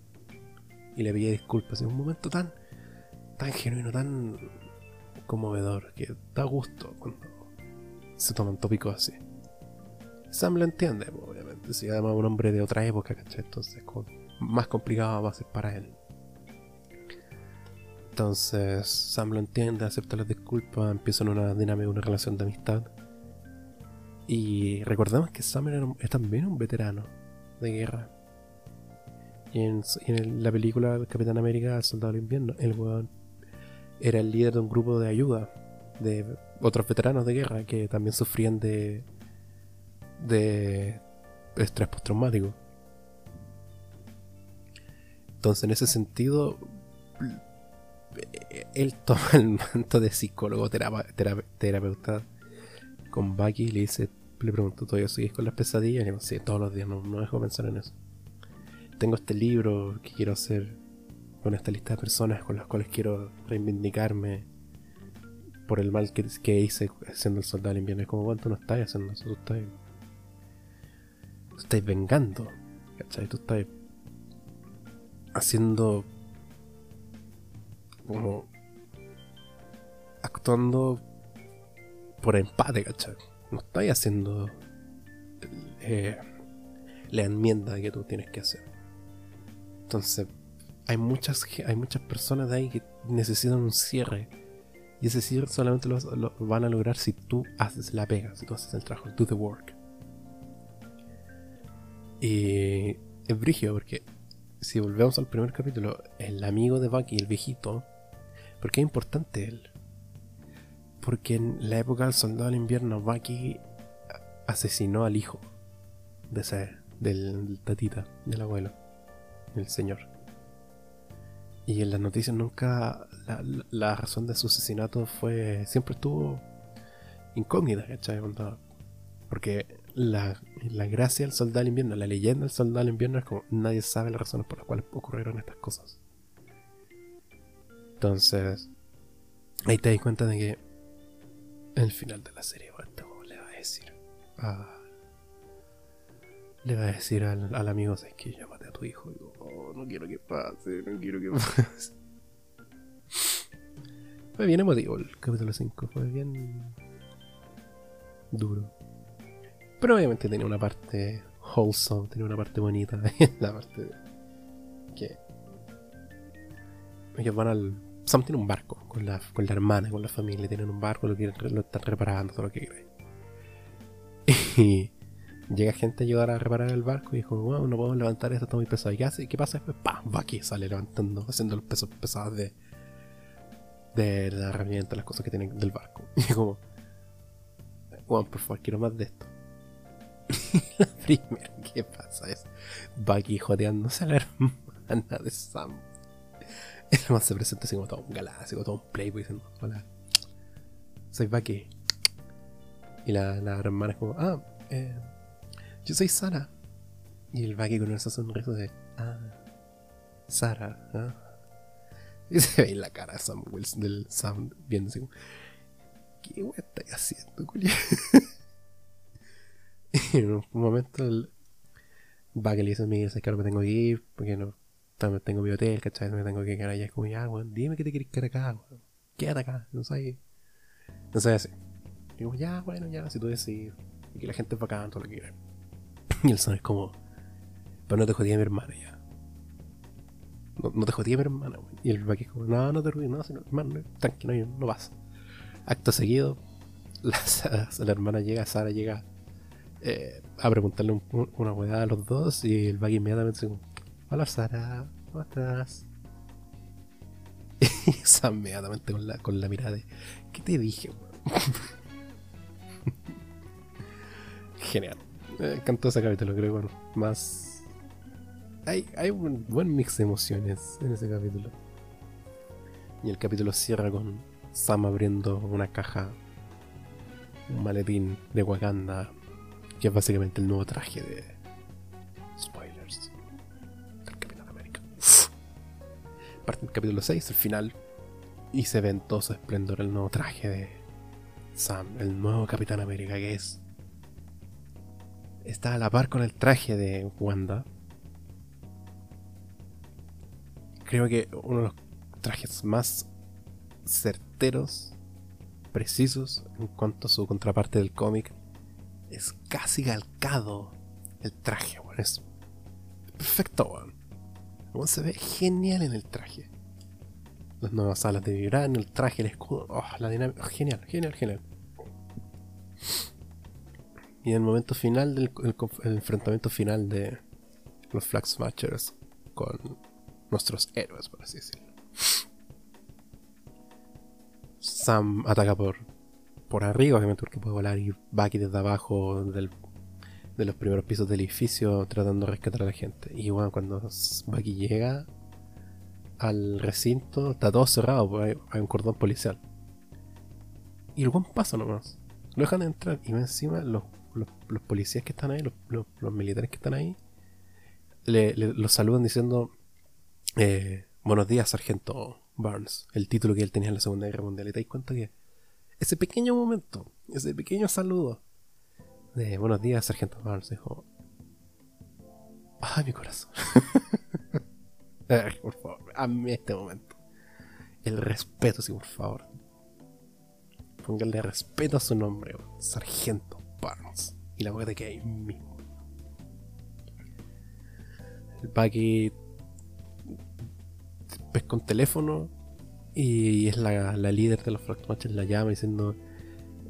Y le pide disculpas en un momento tan tan genuino, tan conmovedor, que da gusto cuando se toman tópicos así. Sam lo entiende, obviamente, si además un hombre de otra época, ¿cachai? Entonces, más complicado va a ser para él. Entonces, Sam lo entiende, acepta las disculpas, empiezan una dinámica, una relación de amistad. Y recordemos que Sam es también un veterano de guerra. Y en, la película Capitán América, El Soldado del Invierno, el weón era el líder de un grupo de ayuda de otros veteranos de guerra que también sufrían de de estrés postraumático. Entonces, en ese sentido, él toma el manto de psicólogo, terapeuta con Bucky y le dice, le pregunto, ¿todavía sigues con las pesadillas? Y le digo, sí, todos los días, no, no dejo pensar en eso. Tengo este libro que quiero hacer con esta lista de personas con las cuales quiero reivindicarme por el mal que, hice siendo el soldado del invierno. Es como, ¿cuánto no estáis haciendo eso? Tú estás, tú estás vengando, ¿cachai? Tú estás haciendo como actuando por empate, ¿cachai? No estáis haciendo eh, la enmienda que tú tienes que hacer. Entonces, hay muchas, hay muchas personas de ahí que necesitan un cierre. Y ese cierre solamente lo, van a lograr si tú haces la pega, si tú haces el trabajo, do the work. Y es brígido porque si volvemos al primer capítulo, el amigo de Bucky, el viejito, ¿por qué es importante él? Porque en la época del soldado del invierno, Bucky asesinó al hijo de ese, del tatita, del abuelo, el señor. Y en las noticias nunca la, razón de su asesinato fue. siempre estuvo incógnita, ¿cachai? Porque la, gracia del soldado del invierno, la leyenda del soldado del invierno es como nadie sabe las razones por las cuales ocurrieron estas cosas. Entonces, ahí te das cuenta de que el final de la serie, le va a decir. le va a decir al, al amigo, es que llámate a tu hijo. Y no quiero que pase, no quiero que pase. Fue bien emotivo el capítulo 5, fue bien duro. Pero obviamente tenía una parte wholesome, tenía una parte bonita, la parte de que ellos van al Sam tiene un barco con la, con la hermana, con la familia, tienen un barco, lo, quieren, lo están reparando, todo lo que quieren. Y llega gente a ayudar a reparar el barco y dijo, wow, no podemos levantar esto, está muy pesado. ¿Y qué hace? ¿Qué pasa después? ¡Pam! Va aquí, sale levantando, haciendo los pesos pesados de, de la herramienta, las cosas que tienen del barco. Y como, wow, por favor, quiero más de esto. la primera que pasa es Bucky jodeándose a la hermana de Sam. El man se presenta así como todo un como todo un playboy diciendo, hola, soy Bucky. Y la, la hermana es como, ah, eh, yo soy Sara. Y el Bucky con esa sonrisa de, ah, Sara, ¿ah? Y se ve en la cara de Sam Wilson, del Sam viendo así como, ¿qué wey estáis haciendo, Julia? y en un momento el Bucky le dice a mí, que ahora me tengo que ir, porque no, también tengo mi hotel, ¿cachai? Me tengo que quedar allá. Es como, ya, weón, dime que te quieres quedar acá, weón. Quédate acá, no sé. No sé así. Digo, ya, bueno, ya, si tú decís. Y que la gente es bacán, todo lo que quieras. Y el son es como, pero no te jodía mi hermana ya. No, te jodía mi hermana, weón. Y el Bucky es como, no, no te ruido, no, sino, hermano, tranquilo, no, no vas. Acto seguido, la, hermana llega, Sara llega eh, a preguntarle un, una hueá a los dos y el Bucky inmediatamente se como, hola Sara, ¿cómo estás? Y Sam inmediatamente con la, mirada de, ¿qué te dije? Genial. Me encantó ese capítulo, creo que bueno, más... Hay, hay un buen mix de emociones en ese capítulo. Y el capítulo cierra con Sam abriendo una caja, un maletín de Wakanda, que es básicamente el nuevo traje de... Spoilers. Del Capitán América. Parte del capítulo 6, el final. Y se ve en todo su esplendor el nuevo traje de Sam, el nuevo Capitán América que es está a la par con el traje de Wanda. Creo que uno de los trajes más certeros, precisos en cuanto a su contraparte del cómic. Es casi calcado el traje, bueno, es perfecto, bueno. se ve genial en el traje. Las nuevas alas de vibran, el traje, el escudo, oh, la dinámica, genial, genial, genial. Y en el momento final del el, enfrentamiento final de los Flag Smashers con nuestros héroes, por así decirlo. Sam ataca por, por arriba, obviamente porque puede volar y va desde abajo del, de los primeros pisos del edificio tratando de rescatar a la gente. Y bueno, cuando Bucky llega al recinto, está todo cerrado, porque hay, un cordón policial. Y el buen pasa nomás. Lo dejan entrar y encima los los, policías que están ahí, los, militares que están ahí, le, los saludan diciendo eh, Buenos días, sargento Barnes, el título que él tenía en la Segunda Guerra Mundial. Y te das cuenta que ese pequeño momento, ese pequeño saludo de Buenos días, sargento Barnes, dijo: ¡Ay, mi corazón! por favor, a mí este momento. El respeto, sí, por favor. Pónganle respeto a su nombre, sargento. Y la muerte que hay mismo. El Bucky pesca un teléfono y es la, líder de los Frostmatches, la llama diciendo.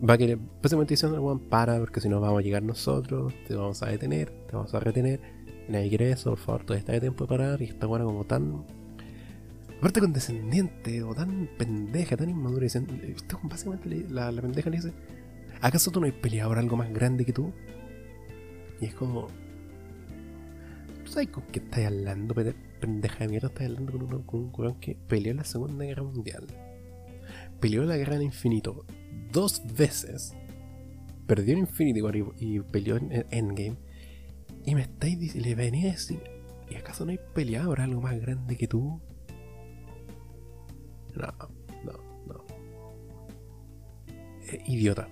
Bucky básicamente diciendo: para, porque si no vamos a llegar nosotros, te vamos a detener, te vamos a retener. Nadie quiere eso, por favor, todavía está de tiempo de parar. Y está buena como tan aparte condescendiente o tan pendeja, tan inmadura. Dicen, básicamente la, la pendeja le dice: ¿Acaso tú no has peleado por algo más grande que tú? Y es como. ¿Tú sabes con qué estás hablando, pendeja de mierda? Estás hablando con un, con que peleó la Segunda Guerra Mundial. Peleó la Guerra del Infinito dos veces. Perdió en Infinity War y, peleó en Endgame. Y me estáis le venía a decir, ¿y acaso no hay peleado por algo más grande que tú? No. Eh, idiota.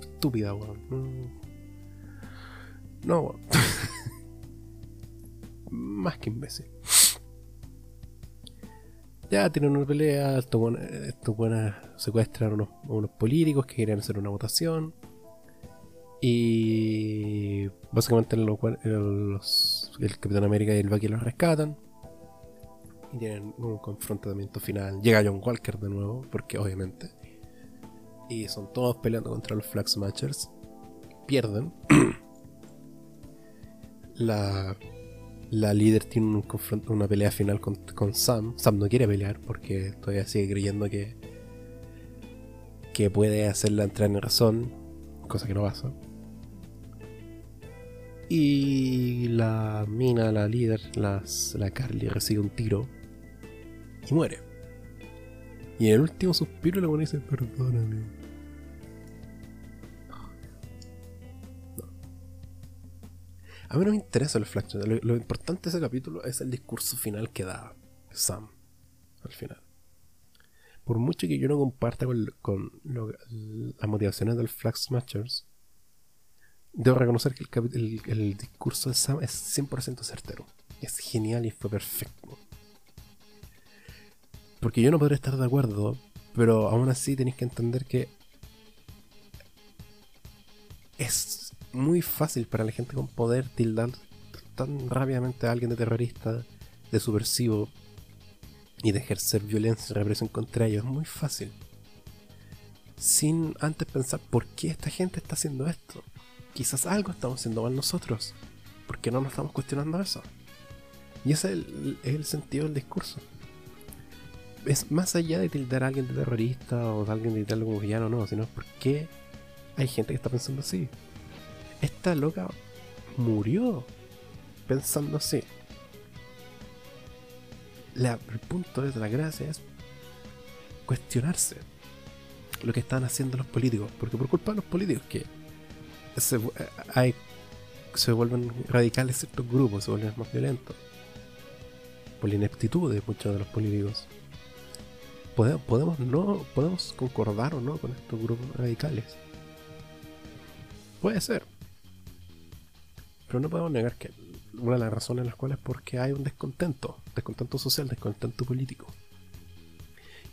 Estúpida, weón. Mm. No, weón. Más que imbécil. Ya tienen una pelea, estos buenos secuestran a unos, unos políticos que querían hacer una votación. Y básicamente los, el Capitán América y el Bucky los rescatan. Y tienen un confrontamiento final. Llega John Walker de nuevo, porque obviamente y son todos peleando contra los Flag Smashers. Pierden. la, la líder tiene un una pelea final con, con, Sam. Sam no quiere pelear porque todavía sigue creyendo que, que puede hacerla entrar en razón, cosa que no pasa. Y la mina, la líder, las, la Carly, recibe un tiro Y muere. Y en el último suspiro le pone dice, perdóname. A mí no me interesa el flashback. Lo, lo, importante de ese capítulo es el discurso final que da Sam al final. Por mucho que yo no comparta con, con lo, las motivaciones del Flag Smashers, debo reconocer que el, el, discurso de Sam es 100% certero. Es genial y fue perfecto. Porque yo no podré estar de acuerdo, pero aún así tenéis que entender que es muy fácil para la gente con poder tildar tan rápidamente a alguien de terrorista, de subversivo y de ejercer violencia y represión contra ellos. Es muy fácil. Sin antes pensar por qué esta gente está haciendo esto. Quizás algo estamos haciendo mal nosotros. ¿Por qué no nos estamos cuestionando eso? Y ese es el, sentido del discurso. Es más allá de tildar a alguien de terrorista o de alguien de tildar como villano, no, sino por qué hay gente que está pensando así esta loca murió pensando así. La, el punto de la gracia es cuestionarse lo que están haciendo los políticos, porque por culpa de los políticos que se, eh, hay, se vuelven radicales ciertos grupos, se vuelven más violentos, por la ineptitud de muchos de los políticos. Podemos, podemos, no, podemos concordar o no con estos grupos radicales. Puede ser. Pero no podemos negar que una de las razones en las cuales es porque hay un descontento, descontento social, descontento político.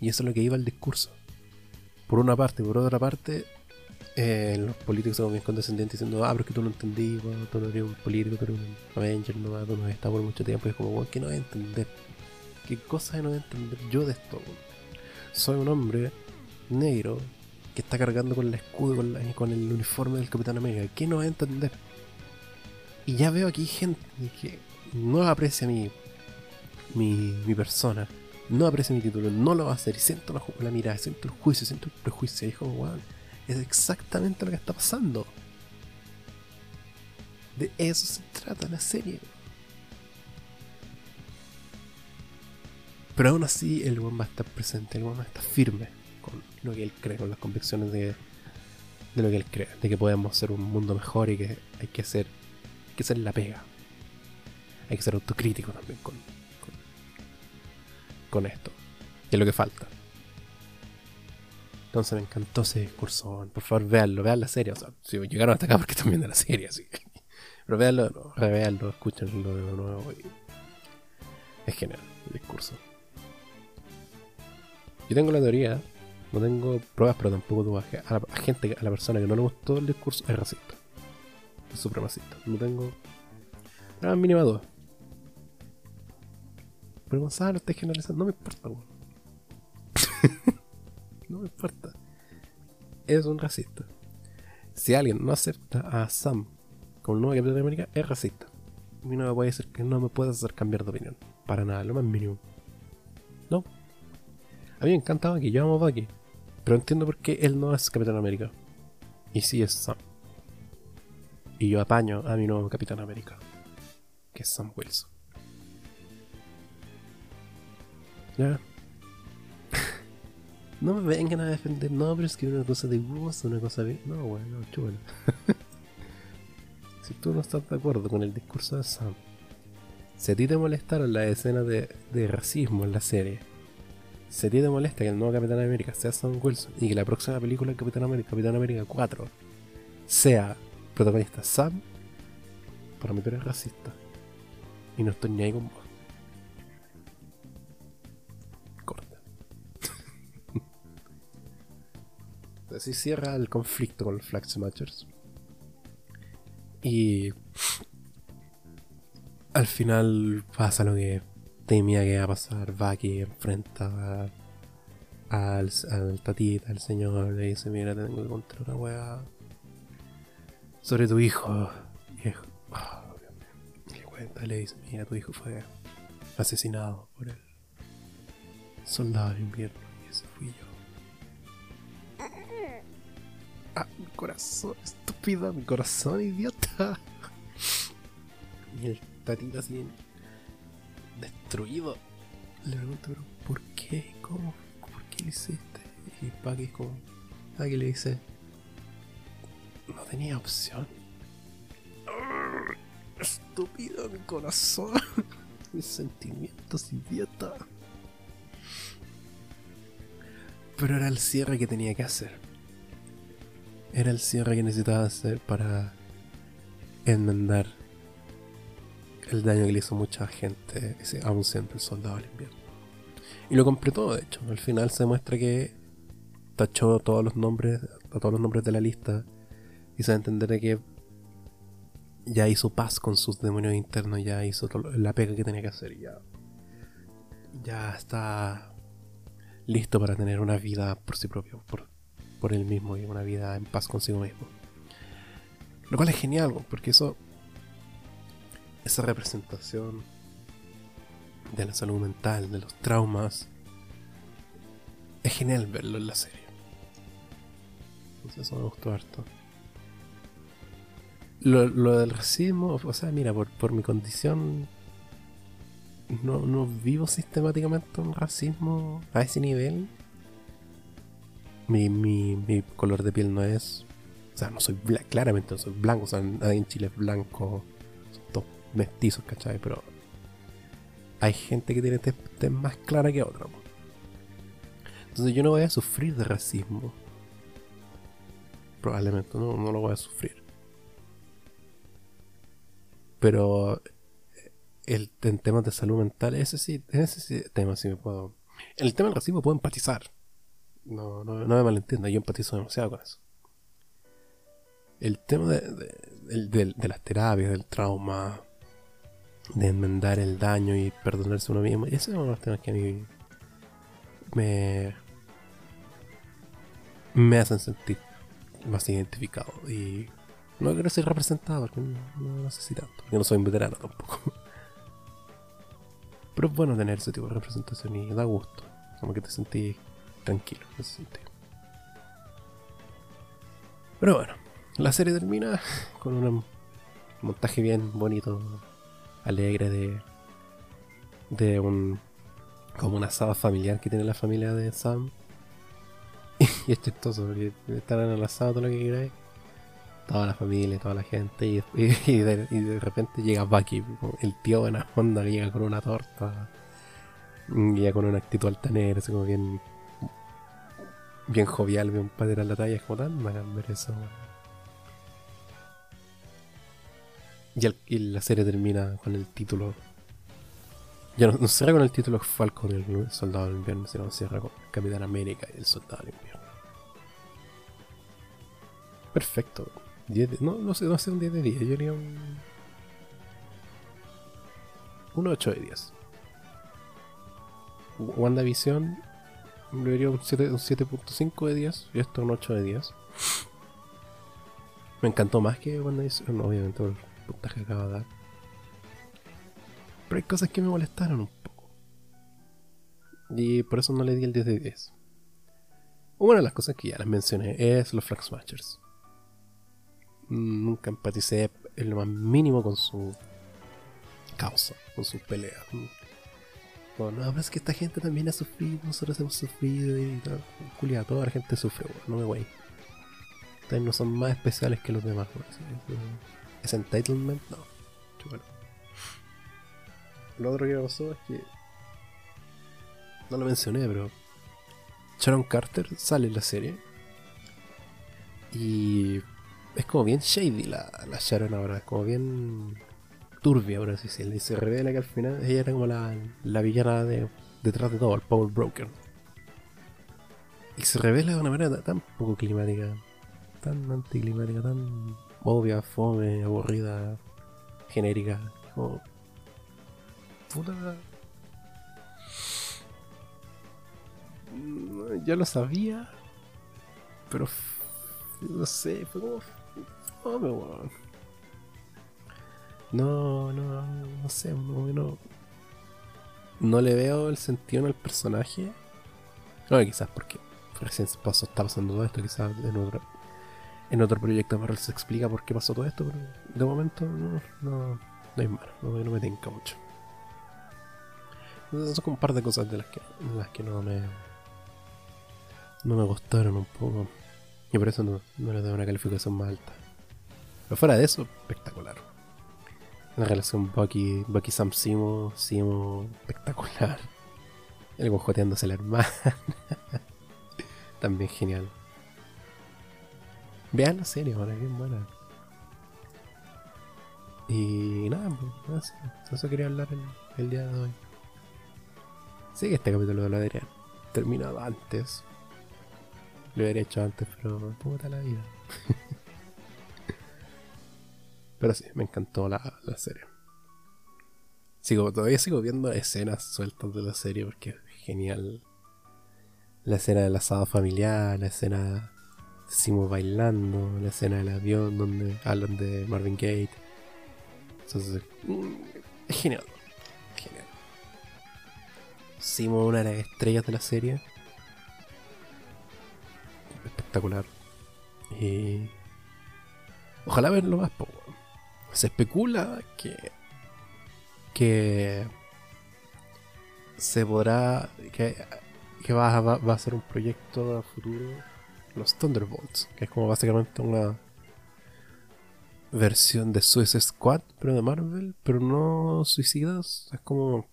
Y eso es lo que iba el discurso. Por una parte, por otra parte, eh, los políticos son bien condescendientes diciendo, ah, pero es que tú no entendí, tú no eres un político, tú eres un Avenger, no, tú no has estado por mucho tiempo. Y es como, bueno, ¿qué no voy a entender? ¿Qué cosa no voy a entender yo de esto? Soy un hombre negro que está cargando con el escudo, con, con el uniforme del Capitán América. ¿Qué no voy a entender? Y ya veo aquí gente que no aprecia mi, mi, persona, no aprecia mi título, no lo va a hacer. Y siento la, la mirada, siento el juicio, siento el prejuicio. Y es es exactamente lo que está pasando. De eso se trata la serie. Pero aún así, el buen va a estar presente, el buen va a estar firme con lo que él cree, con las convicciones de, de lo que él cree, de que podemos hacer un mundo mejor y que hay que hacer que ser la pega. Hay que ser autocrítico también con, con, esto. Que es lo que falta. Entonces me encantó ese discurso. Por favor, véanlo, vean la serie. O sea, si llegaron hasta acá porque están viendo la serie, así Pero véanlo, revéanlo, escúchenlo de nuevo. Es genial el discurso. Yo tengo la teoría, no tengo pruebas, pero tampoco tuve a la gente, a la persona que no le gustó el discurso es racista supremacista. No tengo. Nada mínima duda. Pero Gonzalo, estás generalizando. No me importa, no me importa. Es un racista. Si alguien no acepta a Sam como nuevo capitán de América, es racista. A mí no me puede decir que no me puede hacer cambiar de opinión. Para nada, lo más mínimo. No. A mí me encantaba que yo amo Bucky. Pero entiendo por qué él no es Capitán América. Y sí es Sam. Y yo apaño a mi nuevo Capitán América, que es Sam Wilson. Ya. no me vengan a defender, no, pero es que una cosa de gusto, una cosa de. No, bueno, chulo. si tú no estás de acuerdo con el discurso de Sam, si a ti te molestaron las escenas de, de racismo en la serie, si a ti te molesta que el nuevo Capitán América sea Sam Wilson y que la próxima película de Capitán América, Capitán América 4, sea protagonista Sam, para mí tú eres racista. Y no estoy ni ahí con vos. Corta. Así cierra el conflicto con los Flag. Y al final pasa lo que temía que iba a pasar. Bucky enfrenta al, al tatita, al señor, le dice, mira, tengo que contar una weá sobre tu hijo. Viejo. Le cuenta, le dice, mira, tu hijo fue asesinado por el soldado del invierno y ese fui yo. Ah, mi corazón, estúpido, mi corazón, idiota. Y el tatito así destruido. le pregunto, pero ¿por qué? ¿Cómo? ¿Por qué lo hiciste? Y Bucky es como, Bucky le dice, no tenía opción. Estúpido mi corazón. Mis sentimientos, idiota. Pero era el cierre que tenía que hacer. Era el cierre que necesitaba hacer para enmendar el daño que le hizo mucha gente, ese, aún siendo el soldado del invierno. Y lo completó, de hecho. Al final se muestra que tachó todos los nombres, a todos los nombres de la lista y a entender que ya hizo paz con sus demonios internos, ya hizo la pega que tenía que hacer, ya, ya está listo para tener una vida por sí propio, por, por él mismo y una vida en paz consigo mismo. Lo cual es genial, porque eso, esa representación de la salud mental, de los traumas, es genial verlo en la serie. Entonces eso me gustó harto. Lo, lo del racismo, o sea, mira, por, por mi condición, no, no vivo sistemáticamente un racismo a ese nivel. Mi, mi, mi color de piel no es. O sea, no soy blanco, claramente no soy blanco. O sea, nadie en Chile es blanco. Son todos mestizos, ¿cachai? Pero hay gente que tiene tez, más clara que otra. Entonces yo no voy a sufrir de racismo. Probablemente no, no lo voy a sufrir. Pero el, en temas de salud mental, ese sí, ese tema sí me puedo. En el tema del racismo puedo empatizar. No, no, no me malentiendo, yo empatizo demasiado con eso. El tema de, de, las terapias, del trauma, de enmendar el daño y perdonarse uno mismo, ese es uno de los temas que a mí me, me hacen sentir más identificado. Y no quiero ser representado porque no, necesito tanto. Yo no soy un veterano tampoco. Pero es bueno tener ese tipo de representación y da gusto. Como que te sentís tranquilo en ese sentido. Pero bueno, la serie termina con un montaje bien bonito, alegre de, de un como un asado familiar que tiene la familia de Sam. y es chistoso porque están en el asado todo lo que queráis toda la familia, toda la gente, y, y, de, repente llega Bucky, el tío buena onda que llega con una torta, llega con una actitud altanera, así como bien, bien jovial, bien padre la talla, es como tan hagan ver eso. Y, la serie termina con el título. Ya no, cierra con el título Falcon, el soldado del invierno, sino cierra con Capitán América y el soldado del invierno. Perfecto no, no sé, no sé un 10 de 10, yo diría un. Un 8 de 10. WandaVision le diría un 7.5 de 10 y esto un 8 de 10. Me encantó más que WandaVision, obviamente por el puntaje que acaba de dar. Pero hay cosas que me molestaron un poco. Y por eso no le di el 10 de 10. Una de las cosas que ya les mencioné es los Flag Smashers nunca empaticé en lo más mínimo con su causa, con su pelea. Bueno, no, pero es que esta gente también ha sufrido, nosotros hemos sufrido y tal. Julia, toda la gente sufre, no me voy. Ustedes no son más especiales que los demás. Ese entitlement, no. Bueno. Lo otro que pasó es que. No lo mencioné, pero. Sharon Carter sale en la serie. Y es como bien shady la, la Sharon ahora, es como bien turbia, ahora sí se, se revela que al final ella era como la, la villana de, detrás de todo, el Power Broker. Y se revela de una manera tan poco climática, tan anticlimática, tan obvia, fome, aburrida, genérica. Como. Puta. Ya lo sabía, pero no sé, fue como no, no, no sé, no, no le veo el sentido en el personaje. No, quizás porque recién pasó, está pasando todo esto, quizás en otro, en otro proyecto Marvel se explica por qué pasó todo esto, pero de momento no, no, no hay más, no, me tinca mucho. Son como un par de cosas de las que, de las que no me. No me gustaron un poco. Y por eso no, no le doy una calificación más alta. Pero fuera de eso, espectacular. La relación Bucky, Bucky Sam Simo, Simo, espectacular. El guajoteándose la hermana. También genial. Vean la serie, ahora bien buena. Y nada, pues, eso quería hablar el, el, día de hoy. Sí que este capítulo lo debería terminado antes. Lo hubiera hecho antes, pero puta la vida. pero sí, me encantó la, la, serie. Sigo, todavía sigo viendo escenas sueltas de la serie porque es genial. La escena del asado familiar, la escena de Simo bailando, la escena del avión donde hablan de Marvin Gate entonces, mm, es genial. Genial. Simo, una de las estrellas de la serie. Espectacular. Y. Ojalá verlo más poco. Se especula que. que. se podrá. que, que va, va, a ser un proyecto a futuro. Los Thunderbolts, que es como básicamente una versión de Suicide Squad, pero de Marvel, pero no suicidas. Es como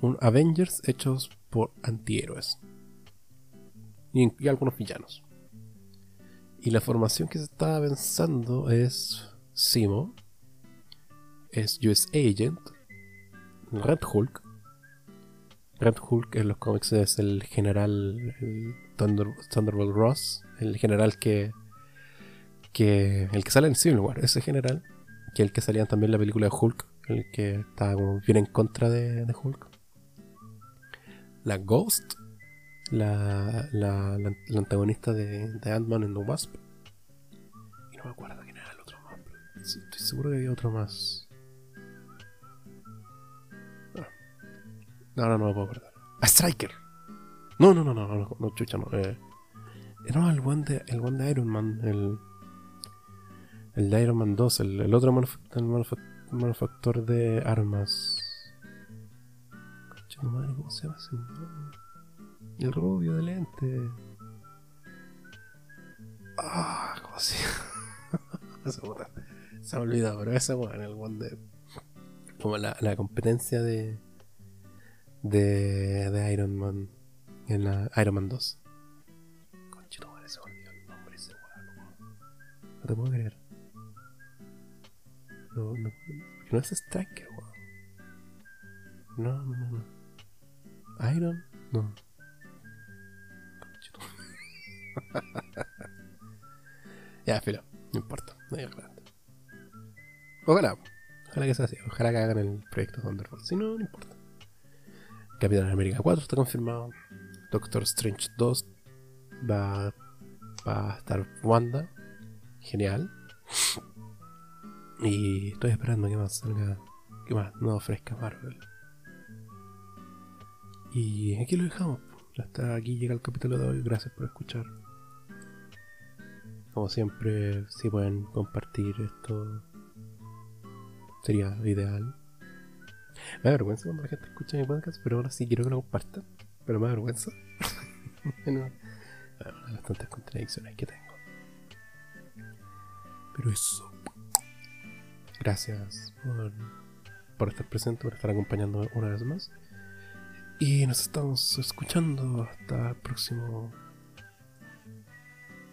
un Avengers hechos por antihéroes y, y algunos villanos. Y la formación que se está pensando es Simo, es US Agent, Red Hulk. Red Hulk en los cómics es el general Thunderbolt Ross, el general que que el que sale en Civil War, ese general, que el que salía también en la película de Hulk, el que estaba como bien en contra de, Hulk. La Ghost, la, la, la, antagonista de, de Ant-Man en The Wasp. Y no me acuerdo estoy seguro que había otro más. Ah. No, no, no, puedo acordar. A Striker. No, no, no, no, no, no, chucha, no. Eh. Era el one de, el one de Iron Man, el el de Iron Man 2, el, otro manufactor de armas. madre, ¿cómo se llama ese? El rubio de lente. Ah, ¿cómo se llama? se me olvidado, pero ese weón, el one de. Como la, la competencia de, de. de Iron Man. En la Iron Man 2. Conchito, madre, se olvidó el nombre ese weón. No te puedo creer. No, no, no es Striker, weón. No, no, no. Iron, no. ya, filo, no importa, no hay grande. Ojalá, ojalá que sea así, ojalá que hagan el proyecto Thunderbolt. Si no, no importa. Capitán América 4 está confirmado. Doctor Strange 2 va, va a estar Wanda. Genial. Y estoy esperando que más salga, que más no ofrezca Marvel. Y aquí lo dejamos. Hasta aquí llega el capítulo de hoy. Gracias por escuchar. Como siempre, si pueden compartir esto, sería ideal. Me da vergüenza cuando la gente escucha mi podcast, pero ahora sí quiero que lo compartan. Pero me da vergüenza. bueno, bastantes contradicciones que tengo. Pero eso. Gracias por, estar presente, por estar acompañando una vez más. Y nos estamos escuchando hasta el próximo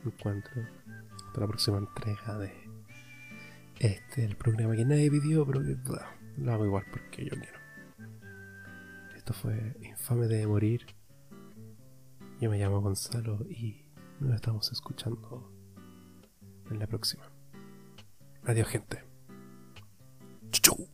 encuentro, hasta la próxima entrega de este, el programa que nadie pidió, pero que lo hago igual porque yo quiero. Esto fue Infame de Morir. Yo me llamo Gonzalo y nos estamos escuchando en la próxima. Adiós, gente. Chau.